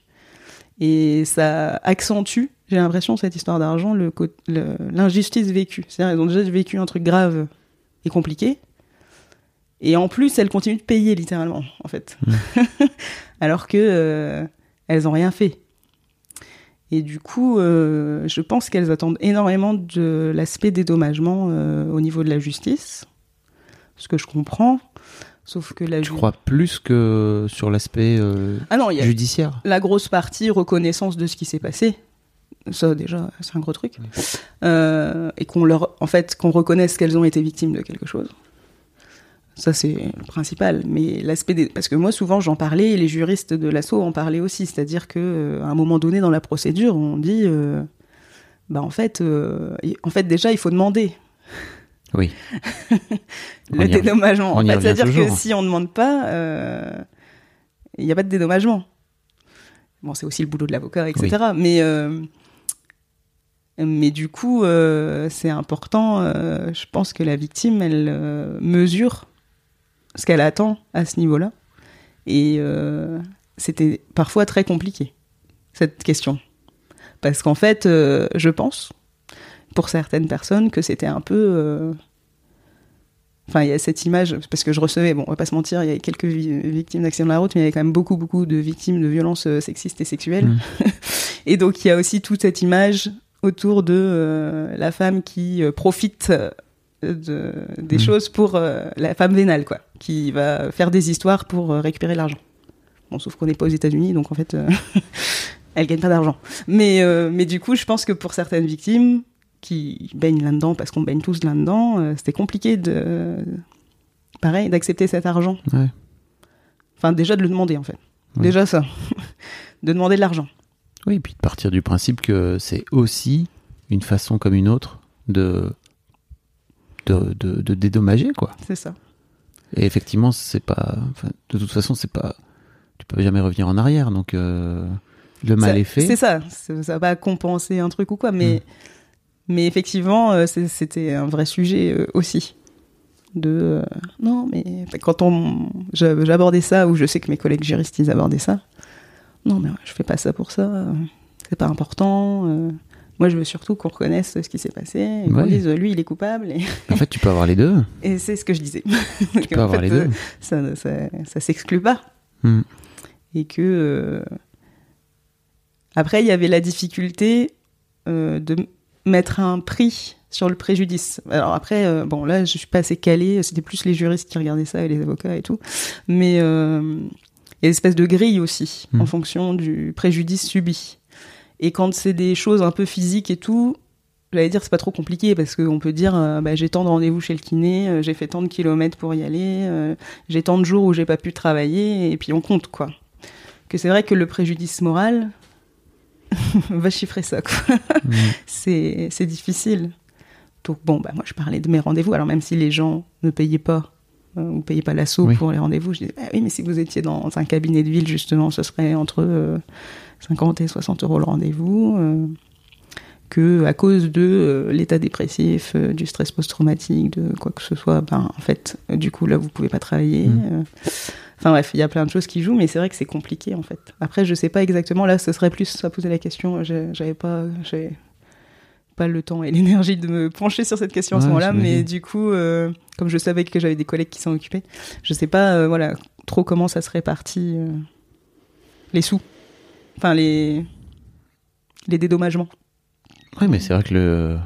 Et ça accentue, j'ai l'impression, cette histoire d'argent, le cô- le- l'injustice vécue. C'est-à-dire, elles ont déjà vécu un truc grave et compliqué. Et en plus, elles continuent de payer littéralement, en fait. Alors que euh, elles ont rien fait. Et du coup, euh, je pense qu'elles attendent énormément de l'aspect dédommagement euh, au niveau de la justice. Ce que je comprends. Sauf que la Je ju- crois plus que sur l'aspect euh, Ah non, il y a judiciaire? la grosse partie reconnaissance de ce qui s'est passé. Ça déjà, c'est un gros truc. Et qu'on leur, en fait, qu'on reconnaisse qu'elles ont été victimes de quelque chose. Ça c'est le principal. Mais l'aspect des, parce que moi souvent j'en parlais et les juristes de l'assaut en parlaient aussi, c'est-à-dire que euh, un moment donné dans la procédure, on dit, euh, bah en fait, euh, en fait déjà il faut demander Oui. Le dédommagement. c'est-à-dire que si on ne demande pas, euh, il n'y a pas de dédommagement. Bon, c'est aussi le boulot de l'avocat, etc. Mais, euh, mais du coup, euh, c'est important. je pense que la victime, elle mesure ce qu'elle attend à ce niveau-là. Et euh, c'était parfois très compliqué, cette question. Parce qu'en fait, euh, je pense, pour certaines personnes, que c'était un peu... euh, Enfin, il y a cette image, parce que je recevais, bon, on va pas se mentir, il y avait quelques vi- victimes d'accidents de la route, mais il y avait quand même beaucoup, beaucoup de victimes de violences sexistes et sexuelles. Mm. et donc, il y a aussi toute cette image autour de euh, la femme qui profite de, des Mm. choses pour euh, la femme vénale, quoi, qui va faire des histoires pour euh, récupérer l'argent. Bon, sauf qu'on n'est pas aux États-Unis, donc en fait, euh, elle gagne pas d'argent. Mais, euh, mais du coup, je pense que pour certaines victimes qui baignent là-dedans, parce qu'on baigne tous là-dedans, c'était compliqué de, pareil, d'accepter cet argent. Ouais. Enfin, déjà de le demander, en fait. Ouais. Déjà ça. de demander de l'argent. Oui, et puis de partir du principe que c'est aussi une façon comme une autre de, de, de, de dédommager, quoi. C'est ça. Et effectivement, c'est pas. de toute façon, c'est pas. Tu peux jamais revenir en arrière, donc euh, le mal Ça- est fait. C'est ça. Ça ça va compenser un truc ou quoi, Mm. mais, mais effectivement, euh, c'était un vrai sujet euh, aussi. De euh, non, mais quand on j'a- j'abordais ça, ou je sais que mes collègues juristes ils abordaient ça, non, mais je fais pas ça pour ça, c'est pas important. euh, moi, je veux surtout qu'on reconnaisse ce qui s'est passé et qu'on Ouais. dise lui, il est coupable. Et, En fait, tu peux avoir les deux. et c'est ce que je disais. Tu peux avoir les deux. Ça, ça, ça s'exclut pas. Hmm. Et que. euh, Après, il y avait la difficulté euh, de mettre un prix sur le préjudice. Alors après, euh, bon, là, je suis pas assez calée, c'était plus les juristes qui regardaient ça et les avocats et tout. Mais euh, il y a une espèce de grille aussi, Mm. en fonction du préjudice subi. Et quand c'est des choses un peu physiques et tout, j'allais dire c'est pas trop compliqué parce qu'on peut dire euh, bah, j'ai tant de rendez-vous chez le kiné, euh, j'ai fait tant de kilomètres pour y aller, euh, j'ai tant de jours où j'ai pas pu travailler et puis on compte quoi. Que c'est vrai que le préjudice moral va chiffrer ça quoi. C'est c'est difficile. Donc bon bah moi je parlais de mes rendez-vous alors même si les gens ne payaient pas euh, ou payaient pas l'assaut Oui. pour les rendez-vous, je disais bah oui mais si vous étiez dans un cabinet de ville justement ce serait entre euh, 50 et 60 euros le rendez-vous. euh, que à cause de euh, l'état dépressif, euh, du stress post-traumatique, de quoi que ce soit, ben en fait, euh, du coup là vous pouvez pas travailler. Mm. euh. Enfin bref, il y a plein de choses qui jouent, mais c'est vrai que c'est compliqué en fait. Après, je sais pas exactement. Là, ce serait plus à poser la question. J'avais pas, pas le temps et l'énergie de me pencher sur cette question à ce moment-là, mais du coup, euh, comme je savais que j'avais des collègues qui s'en occupaient, je sais pas, euh, voilà, trop comment ça se répartit euh, les sous, enfin les les dédommagements. Oui, mais c'est vrai que le.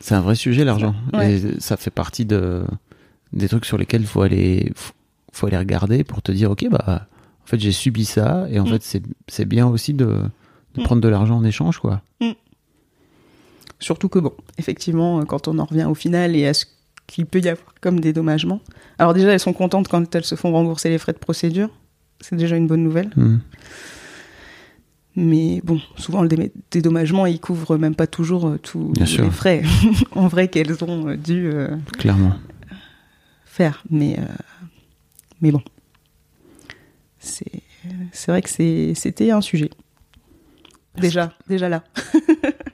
C'est un vrai sujet, l'argent. Ouais. Et ça fait partie de... des trucs sur lesquels il faut aller... faut- aller regarder pour te dire, ok, bah, en fait, j'ai subi ça, et en Mm. fait, c'est- bien aussi de, de Mm. prendre de l'argent en échange, quoi. Surtout que bon, effectivement, quand on en revient au final et à ce qu'il peut y avoir comme dédommagement. Alors déjà, elles sont contentes quand elles se font rembourser les frais de procédure. C'est déjà une bonne nouvelle. Hmm. Mais bon, souvent le dé- dédommagement, il couvre même pas toujours euh, tous les sûr. frais en vrai qu'elles ont euh, dû euh, Clairement. faire. Mais, mais bon, c'est vrai que c'était un sujet. Déjà, déjà là.